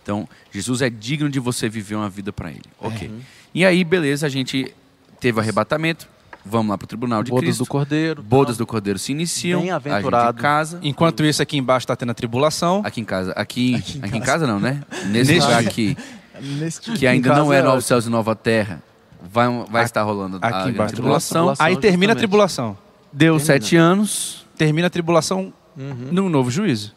Então, Jesus é digno de você viver uma vida para ele. Ok. E aí, beleza, a gente teve o arrebatamento, vamos lá para o tribunal de Bodas Cristo. do Cordeiro. Bodas do Cordeiro se iniciam. Bem-aventurado. A gente em casa. Enquanto isso, aqui embaixo está tendo a tribulação. Aqui em casa. Aqui, aqui, em em, casa. não, né? Nesse Neste- lugar aqui, Neste que ainda não é é novos céus e nova terra, vai, vai Aqui- estar rolando a aqui grande embaixo, tribulação. tribulação. Aí termina a tribulação. Deu Termina. sete anos. Termina a tribulação Uhum. num novo juízo.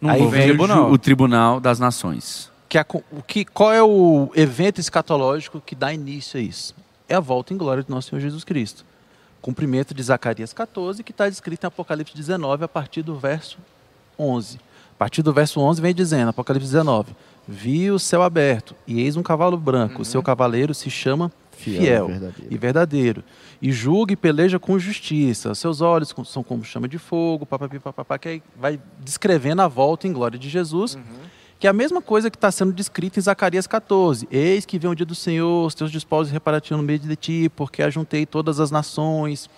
Num Aí novo vem o tribunal. O Tribunal das Nações. Que a co- o que, qual é o evento escatológico que dá início a isso? É a volta em glória de nosso Senhor Jesus Cristo. Cumprimento de Zacarias 14, que está descrito em Apocalipse 19, a partir do verso 11. A partir do verso 11 vem dizendo, Apocalipse 19, Vi o céu aberto, e eis um cavalo branco, o seu cavaleiro se chama Fiel, verdadeiro. e verdadeiro, e julga e peleja com justiça. Seus olhos são como chama de fogo, papapi, papapá, que aí vai descrevendo a volta em glória de Jesus, que é a mesma coisa que está sendo descrita em Zacarias 14. Eis que vem o dia do Senhor, os teus despojos reparatiam no meio de ti, porque ajuntei todas as nações.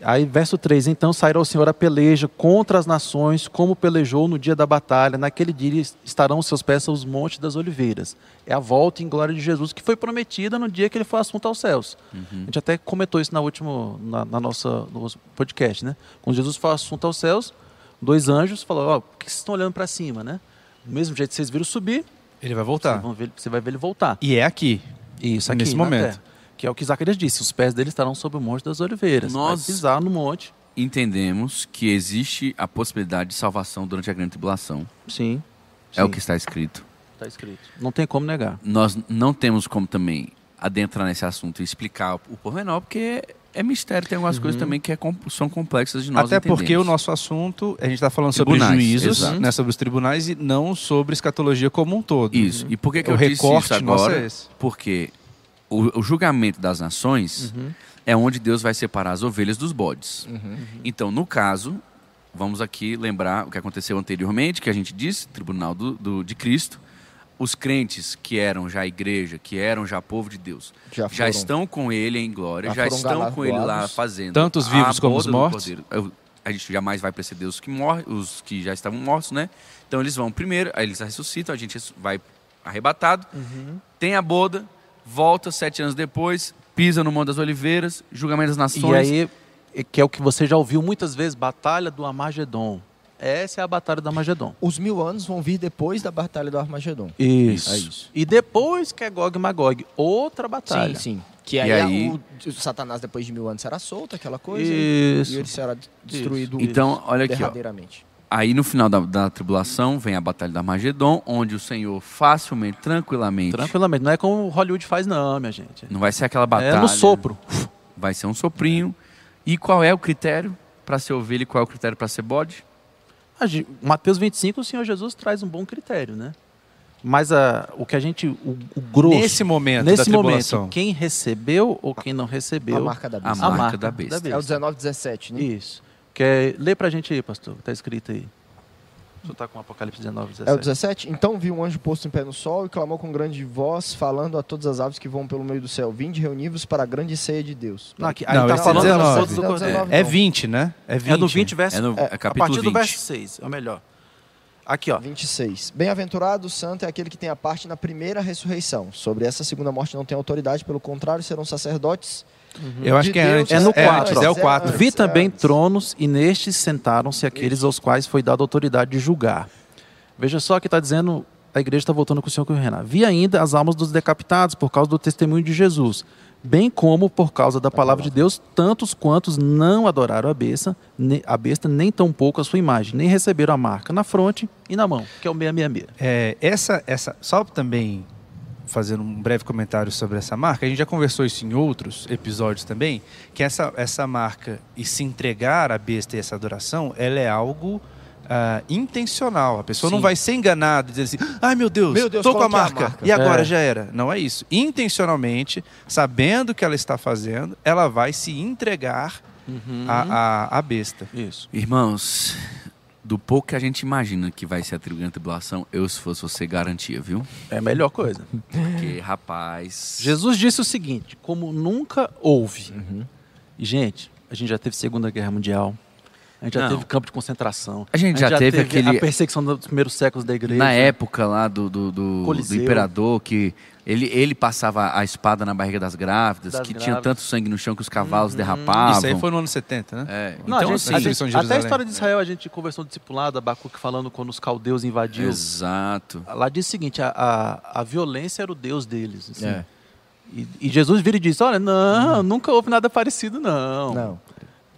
Aí, verso 3: Então sairá o Senhor a peleja contra as nações, como pelejou no dia da batalha. Naquele dia estarão os seus pés aos montes das oliveiras. É a volta em glória de Jesus que foi prometida no dia que ele foi assunto aos céus. A gente até comentou isso na última, na, na nossa no nosso podcast, né? Quando Jesus foi assunto aos céus, dois anjos falaram: Ó, por que vocês estão olhando para cima, né? Do mesmo jeito que vocês viram subir, Ele vai vocês voltar. vão ver- você vai ver ele voltar. E é aqui. Isso aqui Nesse momento. terra. Que é o que Zacarias disse: os pés dele estarão sobre o monte das oliveiras. Nós- Vai pisar no monte. Entendemos que existe a possibilidade de salvação durante a grande tribulação. Sim. É o que está escrito. Está escrito. Não tem como negar. Nós não temos como também adentrar nesse assunto e explicar o pormenor, porque é mistério. Tem algumas coisas também que é são complexas de nós Até porque o nosso assunto, a gente está falando sobre Tribunais, juízos, exato. né, sobre os tribunais e não sobre escatologia como um todo. Isso. E por que, que O eu disse recorte isso agora? é. Porque o, o julgamento das nações Uhum. é onde Deus vai separar as ovelhas dos bodes. Uhum. Então, no caso, vamos aqui lembrar o que aconteceu anteriormente, que a gente disse, Tribunal do, do- de Cristo. Os crentes que eram já igreja, que eram já povo de Deus, Já, já foram. estão com ele em glória, Já já, estão com ele lá fazendo. Tanto os a vivos como os mortos? A gente jamais vai preceder os que morrem, os que já estavam mortos, né? Então eles vão primeiro, aí eles ressuscitam, a gente vai arrebatado, tem a boda, volta sete anos depois, pisa no Monte das Oliveiras, julgamento das E nações. aí, é- que é o que você já ouviu muitas vezes: Batalha do Amagedon. Essa é a Batalha do Amagedon. Os mil anos vão vir depois da Batalha do Armagedon. Isso. É isso. E depois que é Gog e Magog, outra batalha. Sim, sim. Que aí, aí- O, o Satanás, depois de mil anos, será solto, aquela coisa. Isso. E ele será destruído Então, olha aqui, ó. derradeiramente. Aí no final da, da tribulação vem a Batalha da Armagedon, onde o Senhor facilmente, tranquilamente, Tranquilamente. Não é como o Hollywood faz, não, minha gente. não vai ser aquela batalha. É no sopro. Vai ser um soprinho. E qual é o critério para ser ovelha e qual é o critério para ser bode? A Mateus 25, o Senhor Jesus traz um bom critério, né? Mas a, o que a gente. O, o grosso. Nesse momento da nesse tribulação. momento, quem recebeu ou quem não recebeu. A marca da A besta. marca da besta. É o 19, 17, né? Isso. Quer, lê pra gente aí, pastor. Tá escrito aí. Você tá com Apocalipse 19, 17. É o 17? Então viu um anjo posto em pé no sol e clamou com grande voz, falando a todas as aves que voam pelo meio do céu: Vinde reunivos para a grande ceia de Deus. Não, aqui, Não, aí tá esse é falando 19. das fotos do Não, Cordeiro. 19 É não. 20, né? É 20. É no 20, verso. É no É, é a capítulo partir do 20. verso 6, é o melhor. Aqui, ó. 26. Bem-aventurado, santo é aquele que tem a parte na primeira ressurreição. Sobre essa segunda morte não tem autoridade, pelo contrário, serão sacerdotes. Eu acho de que é Deus, antes. É no é, quatro, antes, ó. é o É 4. antes. Vi também tronos, e nestes sentaram-se aqueles aos quais foi dada autoridade de julgar. Veja só que está dizendo, a igreja está voltando com o senhor com o Renan. Vi ainda as almas dos decapitados por causa do testemunho de Jesus, bem como por causa da palavra de Deus, tantos quantos não adoraram a besta, a besta nem tampouco a sua imagem, nem receberam a marca na fronte e na mão, que é o 666. É, essa, essa, só também fazendo um breve comentário sobre essa marca, a gente já conversou isso em outros episódios também, que essa, essa marca e se entregar à besta e essa adoração, ela é algo ah, intencional. A pessoa não Sim. vai ser enganada e dizer assim, ai meu Deus, Meu Deus, tô com a que é a marca, marca? e agora É. já era. Não é isso. Intencionalmente, sabendo o que ela está fazendo, ela vai se entregar à, à, à besta. Isso. Irmãos, do pouco que a gente imagina que vai ser a grande tribulação, eu, se fosse você, garantia, viu? É a melhor coisa. Porque, rapaz. Jesus disse o seguinte: como nunca houve. Uhum. E, gente, a gente já teve Segunda Guerra Mundial, A gente já Não. teve campo de concentração. A gente já teve aquele- a perseguição dos primeiros séculos da igreja. Na época lá do, do, do- do imperador, que ele, ele passava a espada na barriga das grávidas, Das que tinha grávidas. tanto sangue no chão que os cavalos derrapavam. Isso aí foi no ano 70, né? É, Não, então, a gente, assim, a gente- de até a história de Israel, a gente conversou no discipulado, Abacuque falando quando os caldeus invadiam. Exato. Lá diz o seguinte, a, a, a violência era o Deus deles. assim. É. E, e Jesus vira e diz, olha, não, nunca houve nada parecido, não. Não.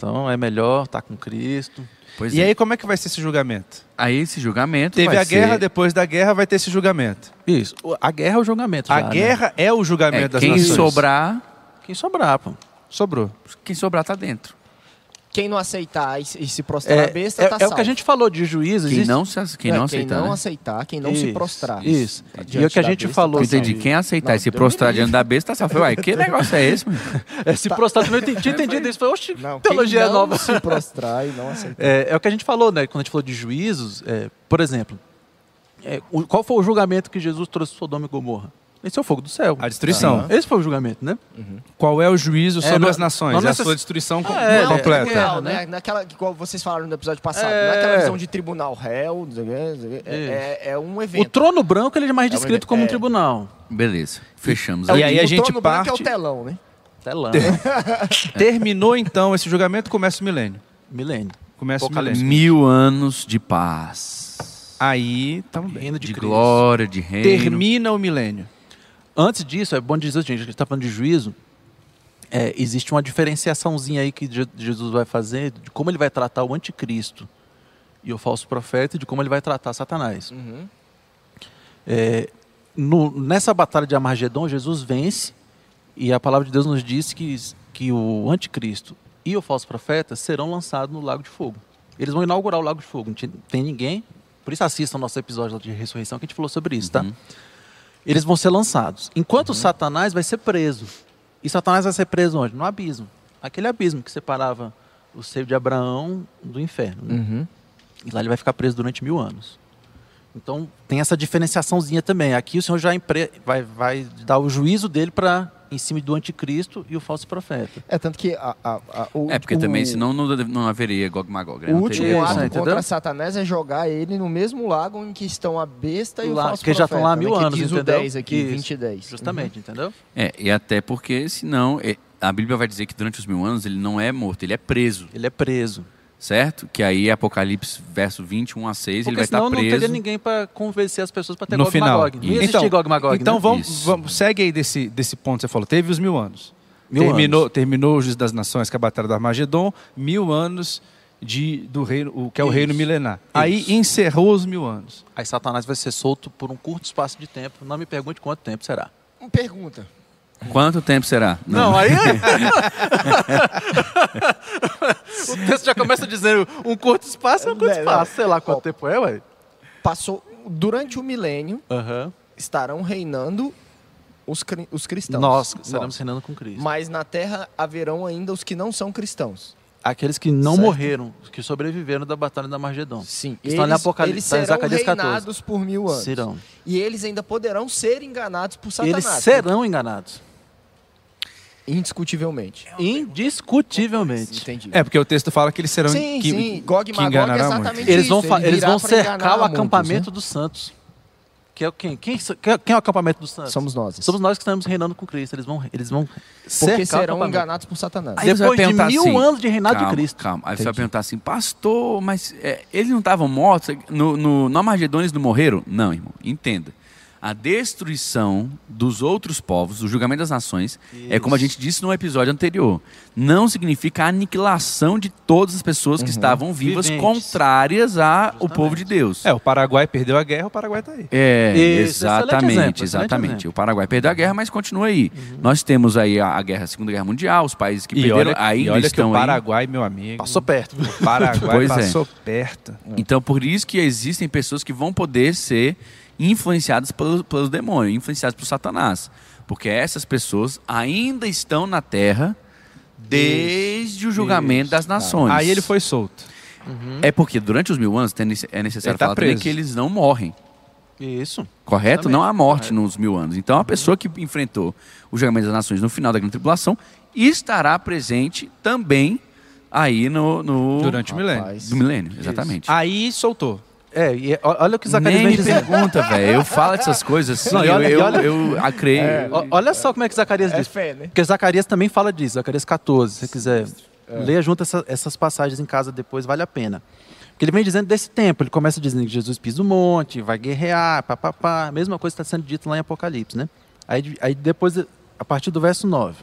Então é melhor estar com Cristo. Pois E é. aí, como é que vai ser esse julgamento? Aí esse julgamento Teve vai a guerra, ser... depois da guerra vai ter esse julgamento. Isso. A guerra é o julgamento. A já, né? guerra é o julgamento É, das quem nações. sobrar, Quem sobrar, pô. Sobrou. quem sobrar tá dentro. Quem não aceitar e se, se prostrar É, besta, é, tá é o que a gente falou de juízo. Quem existe- não, se, quem É, não aceitar, Quem não né? aceitar, quem não se Isso, prostrar. Isso. Diante E é o que a gente besta, falou. tá Entendi. salvo. Quem aceitar Não, e se prostrar diante da besta, tá salvo. Ué, que negócio é esse, mano? É, se prostrar também, eu tinha entendido isso. Foi, oxe, Não, teologia quem não nova. se prostrar e não aceitar. É, é o que a gente falou, né? Quando a gente falou de juízos, é, por exemplo, é, o- qual foi o julgamento que Jesus trouxe Sodoma e Gomorra? Esse é o fogo do céu. A destruição. Esse foi o julgamento, né? Qual é o juízo É, sobre não- as nações? não é a sua destruição com- É, não, completa. tribunal, É, né? Naquela, igual vocês falaram no episódio passado. É. Não é aquela visão de tribunal réu. não o não o. É, é, é um O evento. trono branco ele é mais É um descrito como um é. tribunal. Beleza, fechamos. E aí. aí a o gente trono branco é parte- o telão, né? Telão. Terminou então esse julgamento, começa o milênio. Milênio. Começa o Apocalipse. milênio. Mil anos de paz. Aí, tamo bem. Reino de, De glória, de reino. Termina o milênio. Antes disso, é bom dizer, gente, a gente está falando de juízo. é, existe uma diferenciaçãozinha aí que Je- Jesus vai fazer de como ele vai tratar o anticristo e o falso profeta e de como ele vai tratar Satanás. Uhum. É, no- nessa batalha de Armagedon, Jesus vence e a palavra de Deus nos diz que, que o anticristo e o falso profeta serão lançados no lago de fogo. Eles vão inaugurar o lago de fogo. Não tem- ninguém. Por isso assistam o nosso episódio de ressurreição que a gente falou sobre isso, tá? Uhum. Eles vão ser lançados. Enquanto Satanás vai ser preso. E Satanás vai ser preso onde? No abismo. Aquele abismo que separava o seio de Abraão do inferno. né? Uhum. E lá ele vai ficar preso durante mil anos. Então tem essa diferenciaçãozinha também. Aqui o Senhor já empre- vai, vai dar o juízo dele para em cima do anticristo e o falso profeta. É, tanto que a, a- a- o, É, porque o- também, senão não, não haveria Gog Magog. né? O último teria- ato contra Satanás é jogar ele no mesmo lago em que estão a besta e o Lá- falso que já estão lá há profeta, mil né, anos, que diz entendeu? o 10 aqui, Isso. 20 e 10. Justamente, entendeu? É, e até porque, senão, é, a Bíblia vai dizer que durante os mil anos ele não é morto, ele é preso, Ele é preso. Certo? Que aí Apocalipse, verso 21 a 6, ele Porque vai estar senão não teria preso. ninguém para convencer as pessoas para ter no Gog e final. Magog. Não ia Então, Gog Magog, então né? vamos, vamos- segue aí desse, desse ponto que você falou. Teve os mil anos. Mil terminou, anos. terminou o juízo das nações, que é a batalha do Armagedon, mil anos de, do reino, o, que é o Isso. reino milenar. Aí Isso. encerrou os mil anos. Aí Satanás vai ser solto por um curto espaço de tempo. Não me pergunte quanto tempo será. Pergunta. Quanto tempo será? Não, aí. o texto já começa dizendo um curto espaço é um curto espaço. Sei lá quanto Ó. tempo é, ué. Passou, durante o milênio, Aham. estarão reinando os, cri- os cristãos. Nós Nós. reinando com Cristo. Mas na terra haverão ainda os que não são cristãos. Aqueles que não Certo. morreram, que sobreviveram da Batalha da Margedon. Sim. Estão ali em Apocalipse, eles em serão Zacarias 14. reinados por mil anos. Serão. E eles ainda poderão ser enganados por E Satanás. eles serão enganados. Indiscutivelmente. Indiscutivelmente. Entendi. É, porque o texto fala que eles serão sim, que, sim. Gog e que é enganará exatamente muito. Eles isso. vão, Ele eles vão cercar o muitos, acampamento né? dos santos. Que é o quem? Quem, quem quem é o acampamento dos santos? Somos nós. Somos nós que estamos reinando com Cristo. Eles vão, eles vão Porque serão enganados por Satanás. Aí Depois de mil assim, anos de reinado calma, de Cristo. Calma, aí você vai Entendi. perguntar assim, pastor, mas é, eles não estavam mortos? No, no, no Armagedon eles não morreram? Não, irmão, entenda. A destruição dos outros povos, o julgamento das nações, é como a Isso. gente disse no episódio anterior. Não significa a aniquilação de todas as pessoas que estavam vivas Viventes. contrárias ao povo de Deus. É, o Paraguai perdeu a guerra, o Paraguai tá aí. É, Isso, exatamente, exemplo, exatamente. O Paraguai perdeu a guerra, mas continua aí. Nós temos aí a, a guerra, a Segunda Guerra Mundial, os países que E perderam olha, ainda e olha que estão o aí. Paraguai, meu amigo. Passou perto. O Paraguai Pois é. passou perto. Então, por isso que existem pessoas que vão poder ser influenciadas pelos, pelos demônios, influenciadas por Satanás. Porque essas pessoas ainda estão na terra desde o julgamento Isso. das nações. Aí ele foi solto. É porque durante os mil anos é necessário tá falar também preso. que eles não morrem. Isso. Correto? Exatamente. Não há morte Correto. nos mil anos. Então, a pessoa que enfrentou o julgamento das nações no final da grande tribulação estará presente também aí no, no Durante o milênio. Rapaz. do milênio, exatamente. Aí soltou. É, e ó- olha o que Zacarias Nem vem pergunta, velho. Eu falo essas coisas assim, Não, e olha- eu, e olha- eu, eu acreio. Ó, Olha só como é que Zacarias É diz. fé, né? Porque Zacarias também fala disso, Zacarias 14, se você quiser. Leia junto essa- essas passagens em casa depois, vale a pena. Porque ele vem dizendo desse tempo, ele começa dizendo que Jesus pisa o monte, vai guerrear, papapá, mesma coisa está sendo dito lá em Apocalipse, né? Aí, aí depois, a partir do verso 9.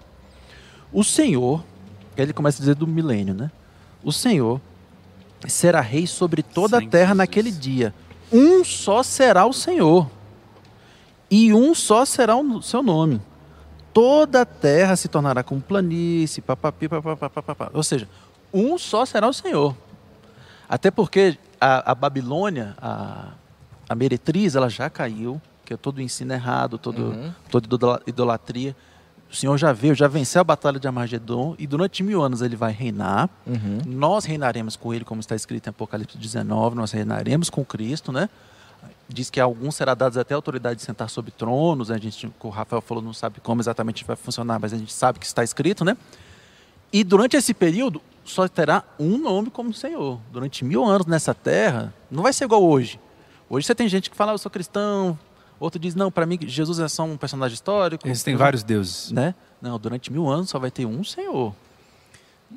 O Senhor, aí ele começa a dizer do milênio, né? O Senhor será rei sobre toda a Sim, terra Jesus. naquele dia. Um só será o Senhor, e um só será o seu nome toda a terra se tornará como planície, papapi, papapá. Ou seja, um só será o Senhor. Até porque a, a Babilônia, a, a meretriz, ela já caiu, que é todo o ensino errado, todo, Uhum. toda idola- idolatria. O Senhor já veio, já venceu a batalha de Armagedon e durante mil anos ele vai reinar. Uhum. Nós reinaremos com ele, como está escrito em Apocalipse 19, nós reinaremos com Cristo, né? Diz que a alguns será dados até a autoridade de sentar sobre tronos, né? a gente, o Rafael falou, não sabe como exatamente vai funcionar, mas a gente sabe que está escrito, né? E durante esse período, só terá um nome como Senhor. Durante mil anos nessa terra, não vai ser igual hoje. Hoje você tem gente que fala, "Ah, eu sou cristão, outro diz, não, para mim Jesus é só um personagem histórico. Eles têm vários deuses. Né? Não, durante mil anos só vai ter um Senhor.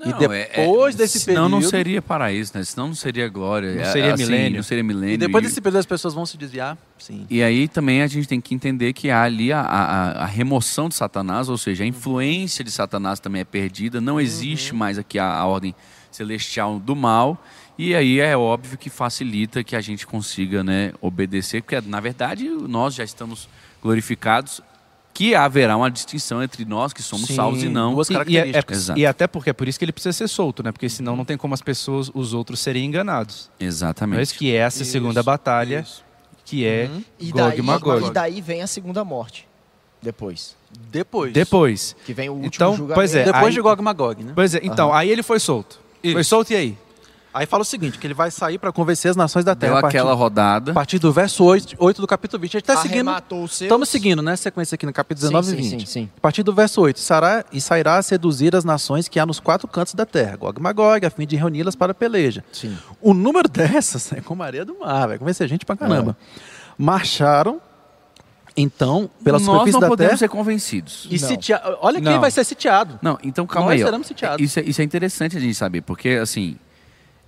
E Não, depois desse senão não período- seria paraíso, né? Senão não seria glória. Não É, seria assim, milênio. Não seria milênio. E depois E- desse período as pessoas vão se desviar? Sim. E aí também a gente tem que entender que há ali a, a- a remoção de Satanás, ou seja, a influência de Satanás também é perdida, não existe mais aqui a, a ordem celestial do mal, e aí é óbvio que facilita que a gente consiga né, obedecer, porque na verdade nós já estamos glorificados, que haverá uma distinção entre nós que somos Sim, salvos e não. duas E- E, é- características. Exato. e até porque é por isso que ele precisa ser solto, né? Porque senão não tem como as pessoas, os outros serem enganados. É Exatamente. isso que é essa Isso, segunda batalha, isso. que é Uhum. E Gog daí, Magog. e daí vem a segunda morte. Depois. Depois. Depois. Que vem o último Então, julgamento. pois é. Depois aí- de Gog e Magog, né? Pois é, então, aí ele foi solto. Foi Isso. solto e aí? Aí fala o seguinte, que ele vai sair para convencer as nações da terra. Deu a partir, aquela rodada. a partir do verso 8, 8 do capítulo 20. A gente está seguindo... Arrematou. Estamos seguindo, né? Sequência aqui no capítulo 19 sim, e sim, 20. Sim, sim. A partir do verso 8, Sará, e sairá a seduzir as nações que há nos quatro cantos da terra, Gog e Magog, a fim de reuni-las para a peleja. sim. O número dessas é como a areia do mar, vai convencer gente pra caramba. Marcharam, então, pela nós superfície não da podemos terra ser convencidos. e Não. sitia... Olha quem Não. vai ser sitiado. Não, então calma Nós aí. ó. seremos sitiados. Isso é, isso é interessante a gente saber, porque assim,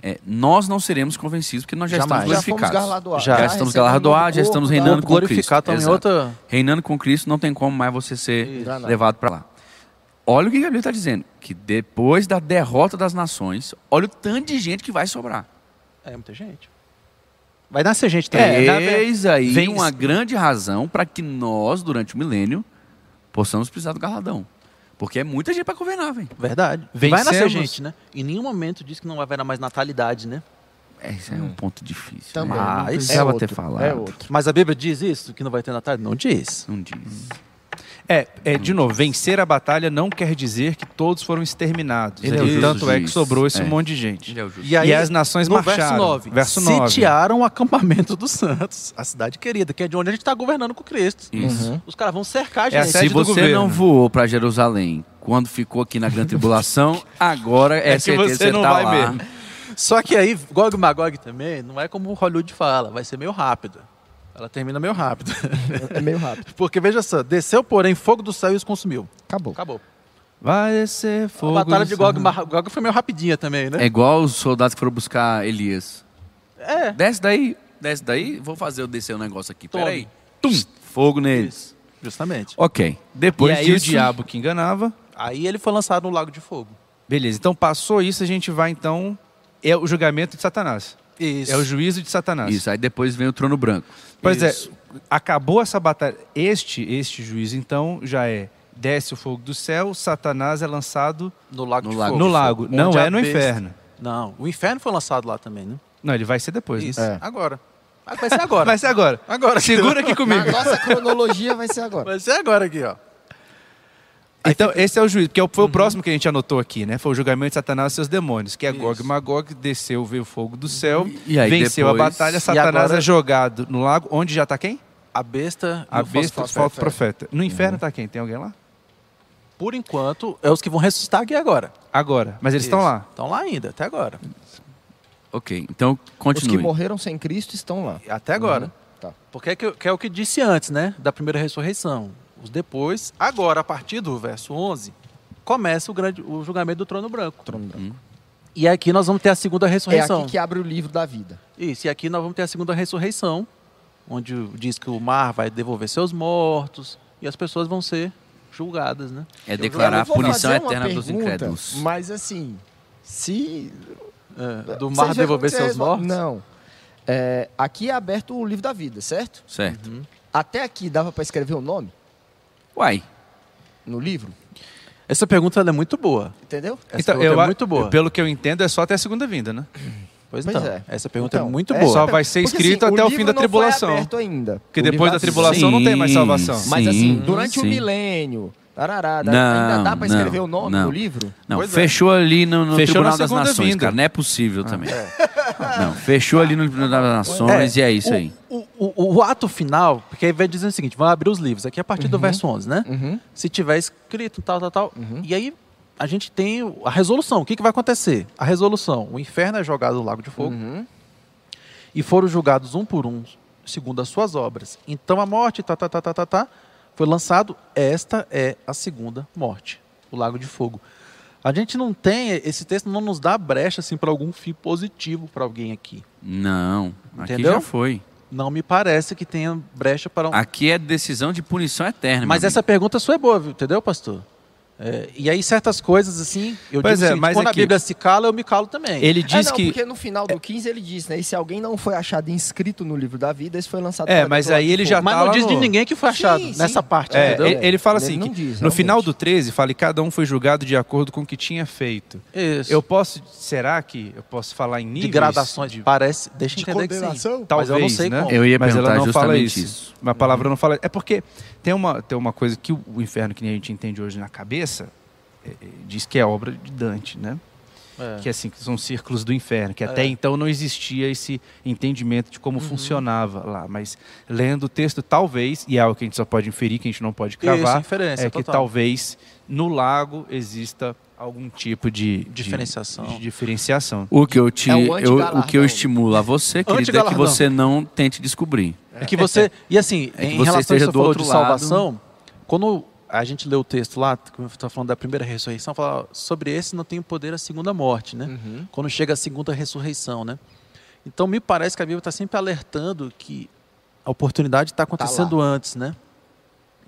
é, nós não seremos convencidos porque nós já Jamais. estamos Já glorificados. galardoados. Já Já estamos galardoados, já estamos reinando com Cristo. Exato. outra... Reinando com Cristo, não tem como mais você ser Enganado. levado para lá. Olha o que a Bíblia está dizendo, que depois da derrota das nações, olha o tanto de gente que vai sobrar. É muita gente. Vai nascer gente também. É, Eis aí vem- uma grande razão para que nós, durante o milênio, possamos precisar do galardão. Porque é muita gente para governar, velho. Verdade. Vencemos. Vai nascer gente, né? Em nenhum momento diz que não vai haver mais natalidade, né? É, Isso é um ponto difícil. Também. né? Mas Não é outro, ter falado. É outro. Mas a Bíblia diz isso, que não vai ter natalidade? Não diz. Não diz. É, é, de novo, vencer a batalha não quer dizer que todos foram exterminados. Ele é o justo Tanto é que sobrou esse É. monte de gente. Ele é. E aí, E as nações no marcharam. verso 9, Verso 9. sitiaram o acampamento dos santos, a cidade querida, que é de onde a gente está governando com Cristo. Isso. Uhum. Os caras vão cercar a É a gente. sede Se do você governo. não voou para Jerusalém quando ficou aqui na grande tribulação, agora é, É que certeza você que não tá vai lá. mesmo. Só que aí, Gog e Magog também, não é como o Hollywood fala, vai ser meio rápido. Ela termina meio rápido. É meio rápido. Porque veja só, desceu, porém, fogo do céu e os consumiu. Acabou. Acabou. Vai descer fogo. a batalha de Gog e. Magog foi meio rapidinha também, né? É igual os soldados que foram buscar Elias. É. Desce daí, desce daí, vou fazer eu descer o negócio aqui. Tome. Peraí. Tum! Fogo neles. Isso, justamente. Ok. E Depois aí disso, o diabo que enganava. Aí ele foi lançado no Lago de Fogo. Beleza, então passou isso, a gente vai então. É o julgamento de Satanás. Isso. É o juízo de Satanás. Isso, aí depois vem o trono branco. Pois Isso. é, acabou essa batalha. Este, este juízo, então, já é. Desce o fogo do céu, Satanás é lançado No Lago No de lago Fogo. no lago. Não a é no besta- inferno. Não, o inferno foi lançado lá também, né? Não, ele vai ser depois. né? Isso. É. Agora. Vai ser agora. Vai ser agora. Agora. Segura aqui comigo. Na nossa cronologia vai ser agora. Vai ser agora aqui, ó. Então, esse é o juízo, que é o- foi o próximo que a gente anotou aqui, né? Foi o julgamento de Satanás e seus demônios, que é Isso. Gog e Magog, desceu, veio o fogo do céu, E aí venceu depois- a batalha, Satanás agora- é jogado no lago, onde já está quem? A besta e A o besta o falso falso profeta. profeta. No inferno está quem? Tem alguém lá? por enquanto, é os que vão ressuscitar aqui agora. Agora. Mas eles estão lá. Estão lá ainda, até agora. Ok, então Os que continue. morreram sem Cristo estão lá. Até agora. Uhum, tá. Porque é, que, que é o que disse antes, né? Da primeira ressurreição. Os depois, agora, a partir do verso 11, começa o, grande, o julgamento do trono branco. Trono branco. Hum. E aqui nós vamos ter a segunda É ressurreição. aqui que abre o livro da vida. Isso, e aqui nós vamos ter a segunda ressurreição, onde diz que o mar vai devolver seus mortos e as pessoas vão ser julgadas, né? É declarar a punição eterna dos pergunta, incrédulos. Mas assim, se É, do mar já- devolver seus mortos? Não. É, aqui é aberto o livro da vida, certo? Certo. Uhum. Até aqui dava para escrever o nome Uai, no livro, Essa pergunta ela é muito boa. entendeu? Essa Então, pergunta eu, é muito boa. Pelo que eu entendo, é só até a segunda vinda, né? Pois, Pois então, é. essa pergunta Então, é muito é boa. Só vai ser Porque, escrito assim, até o fim da não foi tribulação. aberto ainda. Porque O depois da tribulação não tem mais Sim, salvação. Mas sim, assim, durante o sim. milênio, tarará, dá- Não, ainda dá para escrever não, o nome não. no livro? Não, Pois é. fechou ali no, no Fechou Tribunal na das Nações, vinda. cara. Não é possível também. Não, fechou ali no Tribunal das Nações e é isso o, aí. O, o- o ato final, porque aí vai dizendo o seguinte, vão abrir os livros, aqui a partir do verso 11, né? Uhum. Se tiver escrito tal, tal, tal. Uhum. E aí a gente tem a resolução. O que, que vai acontecer? A resolução, o inferno é jogado no lago de fogo Uhum. e foram julgados um por um, segundo as suas obras. Então a morte, tá, tá, tá, tá, tá, tá, foi lançado, esta é a segunda morte, o lago de fogo. A gente não tem, esse texto não nos dá brecha assim para algum fim positivo para alguém aqui. Não, aqui Entendeu? já foi. Não me parece que tenha brecha para um. Aqui é decisão de punição eterna. Mas essa pergunta sua é boa, viu? entendeu, pastor? É, e aí certas coisas assim, eu Pois digo é, seguinte, mas quando aqui- a Bíblia se cala, eu me calo também. Ele É, diz não, que. porque no final do 15 ele diz, né? E se alguém não foi achado inscrito no livro da vida, esse foi lançado É, mas aí ele de já fogo. Mas tá não diz de no- ninguém que foi Sim, achado sim. nessa parte, É, entendeu? ele, ele fala Ele assim, diz, no final do 13, fala que cada um foi julgado de acordo com o que tinha feito. Isso. Eu posso, será que eu posso falar em níveis? de gradações, de- parece, deixa De entender que sim. Talvez, mas eu não sei né? como. Eu ia Mas ela não fala justamente isso. isso. A palavra não fala. É porque tem uma, tem uma coisa que o, inferno que nem a gente entende hoje na cabeça é, é, diz que é obra de Dante, né? É. Que assim, que são círculos do inferno, que até É. então não existia esse entendimento de Uhum. como funcionava lá. Mas lendo o texto, talvez, e é algo que a gente só pode inferir, que a gente não pode cravar, Isso, é que total. talvez no lago exista algum tipo de de- Diferenciação. de diferenciação. O que eu te, É o eu, o que eu estimulo a você, querido, é que você não tente descobrir. É que você. E assim, É em relação a esteja isso que do você falou outro de lado. salvação, quando a gente lê o texto lá, como eu estou falando da primeira ressurreição, fala sobre esse não tem o poder a segunda morte, né? Uhum. Quando chega a segunda ressurreição, né? Então me parece que a Bíblia está sempre alertando que a oportunidade está acontecendo antes, né?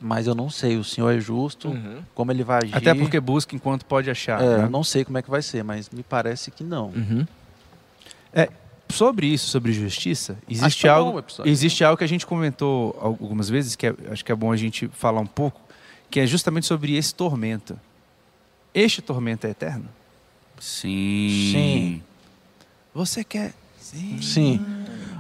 Mas eu não sei, o Senhor é justo, Uhum. como ele vai agir. Até porque busca enquanto pode achar. É, né? eu não sei como é que vai ser, mas me parece que não. Uhum. Sobre isso, sobre justiça, que existe algo, existe algo que a gente comentou algumas vezes, que é- acho que é bom a gente falar um pouco, que é justamente sobre esse tormento. Este tormento é eterno? Sim. Sim. Você quer? Sim. Sim.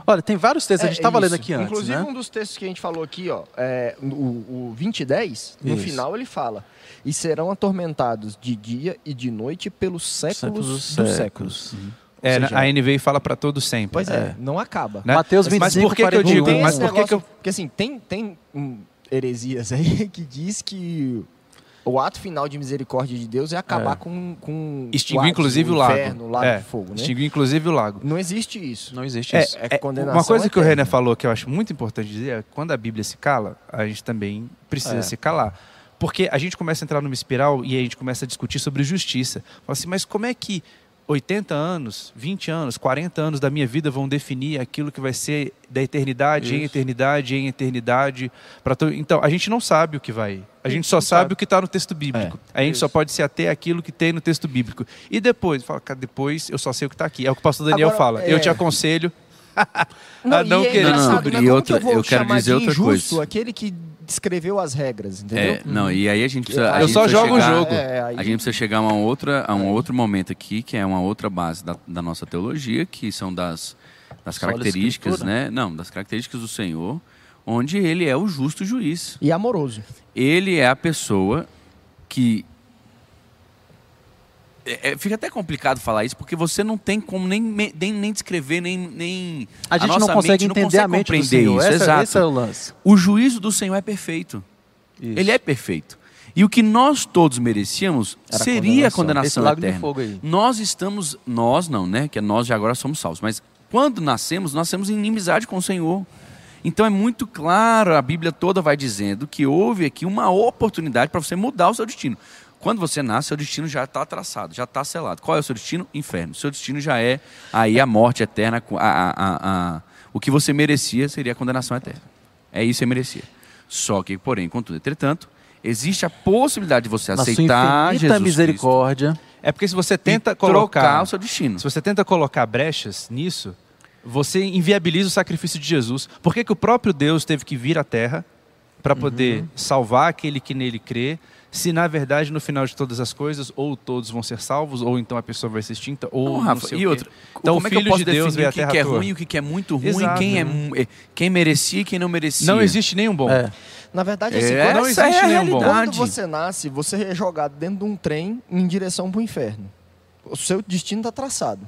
Olha, tem vários textos, a gente estava É lendo aqui antes, Inclusive, né? um dos textos que a gente falou aqui, ó, é, o, o 20 e 10, no Isso. final ele fala: E serão atormentados de dia e de noite pelos séculos, Séculos dos séculos. séculos. É, seja, a NVI fala para todo sempre. Pois é, É. não acaba. né? Mateus Mas 25, por que, que eu 41. digo? Tem Mas por que, negócio- que eu Porque assim, tem, tem heresias aí que diz que o ato final de misericórdia de Deus é acabar É. com, com extinguir inclusive o lago? inferno, o lago É, de fogo, né? Extinguir inclusive o lago. Não existe isso. Não existe É, isso. É condenação Uma coisa que o. René falou que eu acho muito importante dizer é que quando a Bíblia se cala, a gente também precisa É. se calar. Porque a gente começa a entrar numa espiral e a gente começa a discutir sobre justiça. Fala assim, mas como é que 80 anos, 20 anos, 40 anos da minha vida vão definir aquilo que vai ser da eternidade em Isso. eternidade em eternidade para to... Então, a gente não sabe o que vai. A gente só não sabe, sabe. o que está no texto bíblico. a gente só Isso. pode se ater àquilo que tem no texto bíblico. E depois, fala, cara, depois eu só sei o que está aqui. É o que o pastor Daniel Agora, fala. Eu é. te aconselho a e não é querer subir. né? E Como outra- que eu, vou eu quero dizer de outra injusto coisa. aquele que descreveu as regras, entendeu? É, não, e aí a gente precisa. a Eu gente só precisa jogo o jogo. É, aí- A gente precisa chegar a, uma outra, a um outro momento aqui, que é uma outra base da, da nossa teologia, que são das, das características, né? Não, das características do Senhor, onde ele é o justo juiz. E amoroso. Ele é a pessoa que. É, é, fica até complicado falar isso, porque você não tem como nem, nem, nem descrever, nem. nem A gente nossa não consegue mente não entender consegue a mente do Senhor. isso, Essa- exato. Esse é o lance. O juízo do Senhor é perfeito. Isso. Ele é perfeito. E o que nós todos merecíamos Era a seria a condenação. Condenação eterna. Nós estamos, nós não, né? Que nós já agora somos salvos, mas quando nascemos, nós temos inimizade com o Senhor. Então é muito claro, a Bíblia toda vai dizendo que houve aqui uma oportunidade para você mudar o seu destino. Quando você nasce, seu destino já está traçado, já está selado. Qual é o seu destino? Inferno. Seu destino já é aí a morte eterna, a, a- a- a- o que você merecia seria a condenação eterna. É isso que você merecia. Só que, porém, contudo, entretanto, existe a possibilidade de você Na sua aceitar infinita Jesus Cristo misericórdia. É porque se você tenta trocar colocar, o seu destino. se você tenta colocar brechas nisso, você inviabiliza o sacrifício de Jesus. Por que, que o próprio Deus teve que vir à Terra para poder Uhum. salvar aquele que nele crê? Se na verdade no final de todas as coisas ou todos vão ser salvos ou então a pessoa vai ser extinta ou Não, não Rafa, sei e o quê. outra, Então, como o é que eu Filho posso de Deus definir à o que, que é ruim o que, é muito ruim, Exato. quem, é, eh, quem merecia e quem não merecia? Não existe nenhum bom. É. Na verdade, É, assim, essa quando, não existe é a nenhum bom. realidade. quando você nasce, você é jogado dentro de um trem em direção para o inferno. O seu destino está traçado.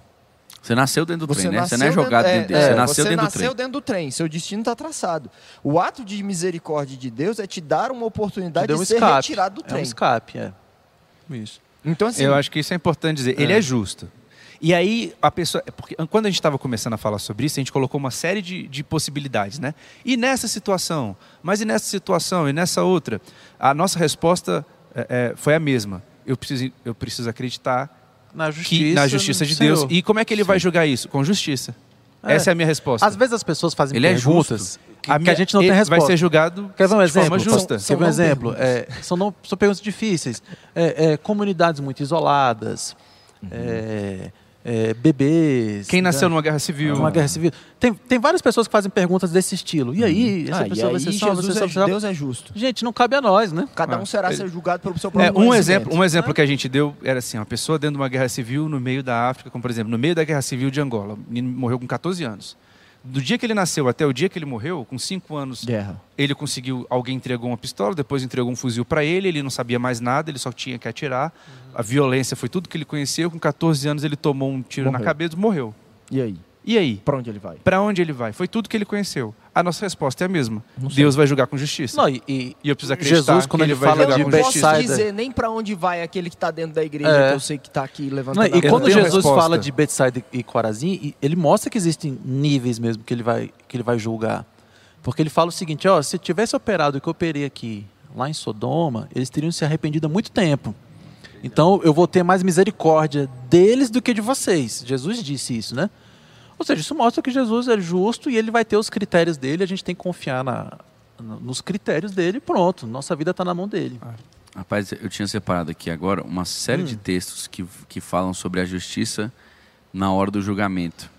Você nasceu dentro do Você trem, né? Você nasceu não é jogado dentro, dentro dele, você é, nasceu você dentro nasceu do trem. dentro do trem. Seu destino está traçado. O ato de misericórdia de Deus é te dar uma oportunidade Deu de um ser escape. retirado do É um trem. escape, é. Isso. Então, assim, Eu acho que isso é importante dizer. Ele é justo. E aí, a pessoa. é Porque quando a gente estava começando a falar sobre isso, a gente colocou uma série de, de possibilidades, né? E nessa situação, mas e nessa situação, e nessa outra? A nossa resposta é, é, foi a mesma. Eu preciso, eu preciso acreditar Na que, justiça, na justiça de Deus. Senhor. E como é que ele vai julgar isso? Com justiça. É. Essa é a minha resposta. Às vezes as pessoas fazem Ele é perguntas justo. que, que minha- a gente não ele tem resposta. Vai ser julgado Quer ver um de forma exemplo? justa. São- Quer ver um exemplo? É, são, não, são perguntas difíceis. É, é, comunidades muito isoladas, é, é, bebês. Quem nasceu né? numa guerra civil. Uma guerra civil. Tem, tem várias pessoas que fazem perguntas desse estilo. E aí, essa ah, pessoa vai aí ser salva, vai Jesus ser é, salva. Deus é justo. Gente, não cabe a nós, né? Cada um será ele- ser julgado pelo seu É, próprio um conhecimento. exemplo, um exemplo que a gente deu era assim, uma pessoa dentro de uma guerra civil no meio da África, como por exemplo, no meio da guerra civil de Angola. O menino morreu com 14 anos. Do dia que ele nasceu até o dia que ele morreu, com 5 anos, Guerra. ele conseguiu, alguém entregou uma pistola, depois entregou um fuzil para ele, ele não sabia mais nada, ele só tinha que atirar. A violência foi tudo que ele conheceu. Com 14 anos ele tomou um tiro na Morreu. cabeça e morreu. E aí? E aí? Pra onde ele vai? Para onde ele vai? Foi tudo que ele conheceu. A nossa resposta é a mesma. Não. Deus vai julgar com justiça. Não, e, e E eu preciso acreditar Jesus, quando que ele, ele vai fala jogar de eu com não posso dizer nem pra onde vai aquele que tá dentro da igreja, É. que eu sei que tá aqui Não, levantando e a mão. quando Jesus resposta. fala de Bethsaida e Corazim, e- ele mostra que existem níveis mesmo que ele vai, que ele vai julgar. Porque ele fala o seguinte, ó, se tivesse operado o que eu operei aqui, lá em Sodoma, eles teriam se arrependido há muito tempo. Então eu vou ter mais misericórdia deles do que de vocês. Jesus disse isso, né? Ou seja, isso mostra que Jesus é justo e ele vai ter os critérios dele, a gente tem que confiar na, no- nos critérios dele e pronto. Nossa vida está na mão dele. Rapaz, eu tinha separado aqui agora uma série Hum. de textos que, que falam sobre a justiça na hora do julgamento.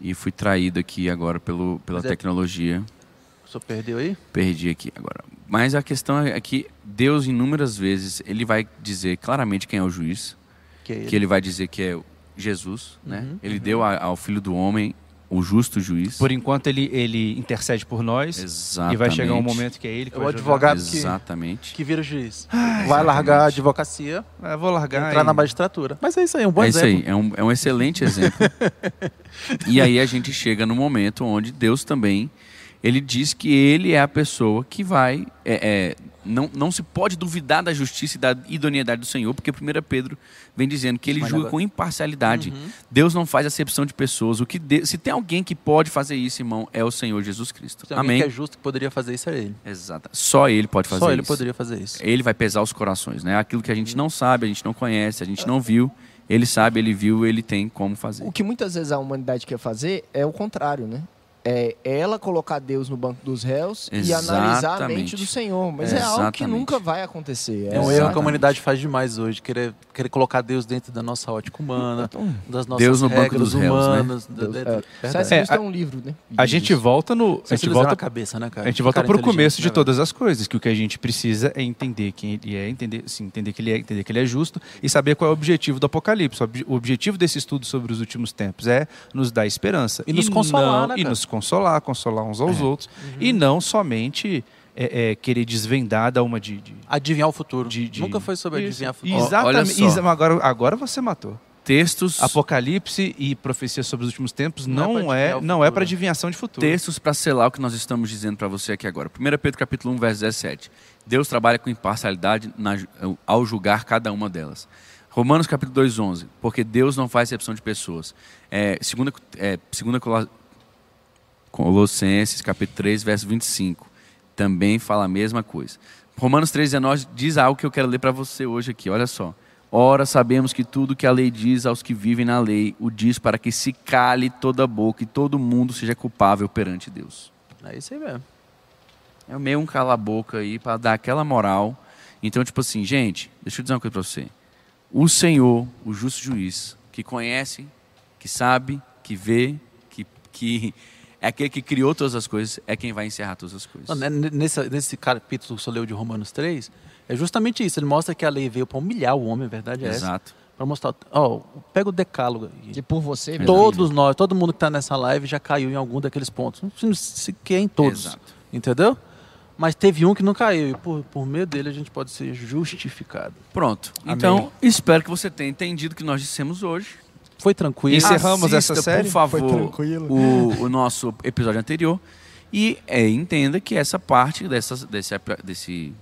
E fui traído aqui agora pelo, pela Mas é- tecnologia. Senhor perdeu aí? Perdi aqui agora. Mas a questão é que Deus, inúmeras vezes, ele vai dizer claramente quem é o juiz. Que é ele. Que ele vai dizer que é Jesus, né? Uhum, Ele deu a- ao Filho do Homem o justo juiz. Por enquanto ele, ele intercede por nós. Exatamente. E vai chegar um momento que é ele que É o advogado que- Exatamente. que vira juiz. vai largar a advocacia, Ah, eu vou largar. entrar e- na magistratura. Mas é isso aí, é um bom é isso exemplo. aí, é um, é um excelente exemplo. e aí a gente chega no momento onde Deus também, ele diz que ele é a pessoa que vai, é, é, não, não se pode duvidar da justiça e da idoneidade do Senhor, porque 1 Pedro vem dizendo que ele Mas julga agora- com imparcialidade. Uhum. Deus não faz acepção de pessoas. O que de- se tem alguém que pode fazer isso, irmão, é o Senhor Jesus Cristo. Se Amém. que é justo que poderia fazer isso é ele. Exato. Só ele pode fazer Só ele isso. poderia fazer isso. Ele vai pesar os corações, né? Aquilo que a gente não sabe, a gente não conhece, a gente não viu, ele sabe, ele viu, ele tem como fazer. O que muitas vezes a humanidade quer fazer é o contrário, né? É ela colocar Deus no banco dos réus e analisar a Exatamente. mente do Senhor. Mas é, algo que Exatamente. nunca vai acontecer. É um erro que a Exatamente. humanidade faz demais hoje, querer, querer colocar Deus dentro da nossa ótica humana, Então, das nossas Deus no banco dos réus, né? humanas. Deus- da- é. É, a- tem um livro, né? A gente volta no. A gente volta na cabeça, né, cara? A gente volta cara para o inteligente, começo de né, todas as coisas, que o que a gente precisa é entender quem ele é, entender, sim, entender que ele é, entender que ele é justo e saber qual é o objetivo do Apocalipse. O ob- O objetivo desse estudo sobre os últimos tempos é nos dar esperança E nos consolar, não- né, e nos consolar, consolar uns aos outros e não somente é, é, querer desvendar da uma de, de- Adivinhar o futuro. de- de- Nunca foi sobre Isso. adivinhar o futuro. Exatamente. olha só. Exa- Agora, agora você matou. Textos, Apocalipse e profecia sobre os últimos tempos Não é não, é, adivinhar o não é para adivinhação de futuro. textos para selar o que nós estamos dizendo para você aqui agora. 1 Pedro capítulo 1, verso 17. Deus trabalha com imparcialidade na- ao julgar cada uma delas. Romanos capítulo 2, 11. Porque Deus não faz excepção de pessoas. É, segunda, é, segunda Colossenses capítulo 3, verso 25. Também fala a mesma coisa. Romanos 3, 19 diz algo que eu quero ler para você hoje aqui. Olha só. Ora, sabemos que tudo que a lei diz aos que vivem na lei, o diz para que se cale toda a boca e todo mundo seja culpável perante Deus. É isso aí mesmo. É meio um cala-boca aí para dar aquela moral. Então, tipo assim, gente, deixa eu dizer uma coisa para você. O Senhor, o justo juiz, que conhece, que sabe, que vê, que, que é aquele que criou todas as coisas, é quem vai encerrar todas as coisas. Né, Nesse, nesse capítulo que você leu de Romanos 3, é justamente isso. Ele mostra que a lei veio para humilhar o homem, a verdade é essa. Exato. Para mostrar, ó, pega o decálogo. Que por você, Todos nós, todo mundo que está nessa live já caiu em algum daqueles pontos. Não se que é em todos. Exato. Entendeu? Mas teve um que não caiu. E por, por meio dele a gente pode ser justificado. Pronto. Amém. Então, espero que você tenha entendido o que nós dissemos hoje. Foi tranquilo. Encerramos Assista, essa série? Por favor. O, o nosso episódio anterior. E é, entenda que essa parte dessa, desse, desse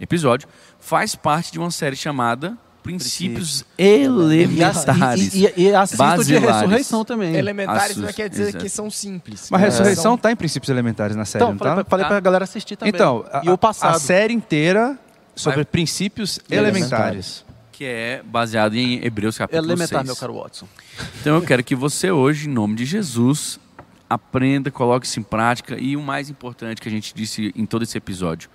episódio faz parte de uma série chamada Princípios Elementares. E, e, e, e de ressurreição também. Elementares não Assusta, quer dizer exato. que são simples. Mas a É, ressurreição está em princípios elementares na série, Então, não falei, tá? pra, falei Tá. galera assistir também. Então, a, e o passado. a série inteira sobre Vai- princípios Elementares. elementares. Que é baseado em Hebreus capítulo Elementar, 6. meu caro Watson. Então eu quero que você hoje, em nome de Jesus, aprenda, coloque isso em prática e o mais importante que a gente disse em todo esse episódio,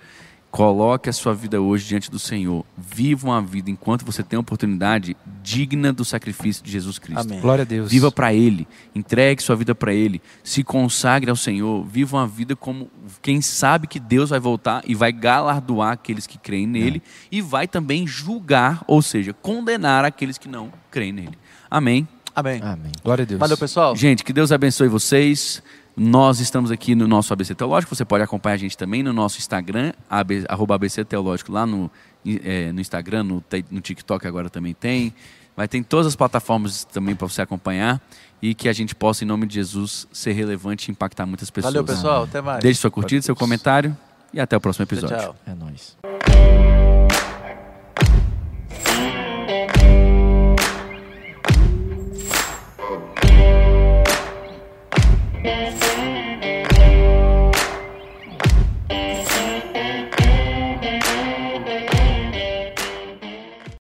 coloque a sua vida hoje diante do Senhor. Viva uma vida enquanto você tem a oportunidade digna do sacrifício de Jesus Cristo. Amém. Glória a Deus. Viva para Ele, entregue sua vida para Ele, se consagre ao Senhor, viva uma vida como quem sabe que Deus vai voltar e vai galardoar aqueles que creem nele e vai também julgar, ou seja, condenar aqueles que não creem nele. Amém. Amém. Amém. Glória a Deus. Valeu, pessoal. Gente, que Deus abençoe vocês. Nós estamos aqui no nosso ABC Teológico. Você pode acompanhar a gente também no nosso Instagram, AB, arroba ABC Teológico, lá no, eh, no Instagram, no, no TikTok agora também tem. Vai ter todas as plataformas também para você acompanhar. E que a gente possa, em nome de Jesus, ser relevante e impactar muitas pessoas. Valeu, pessoal. Até mais. Deixe sua curtida, seu comentário e até o próximo Tchau, episódio. tchau. É nóis.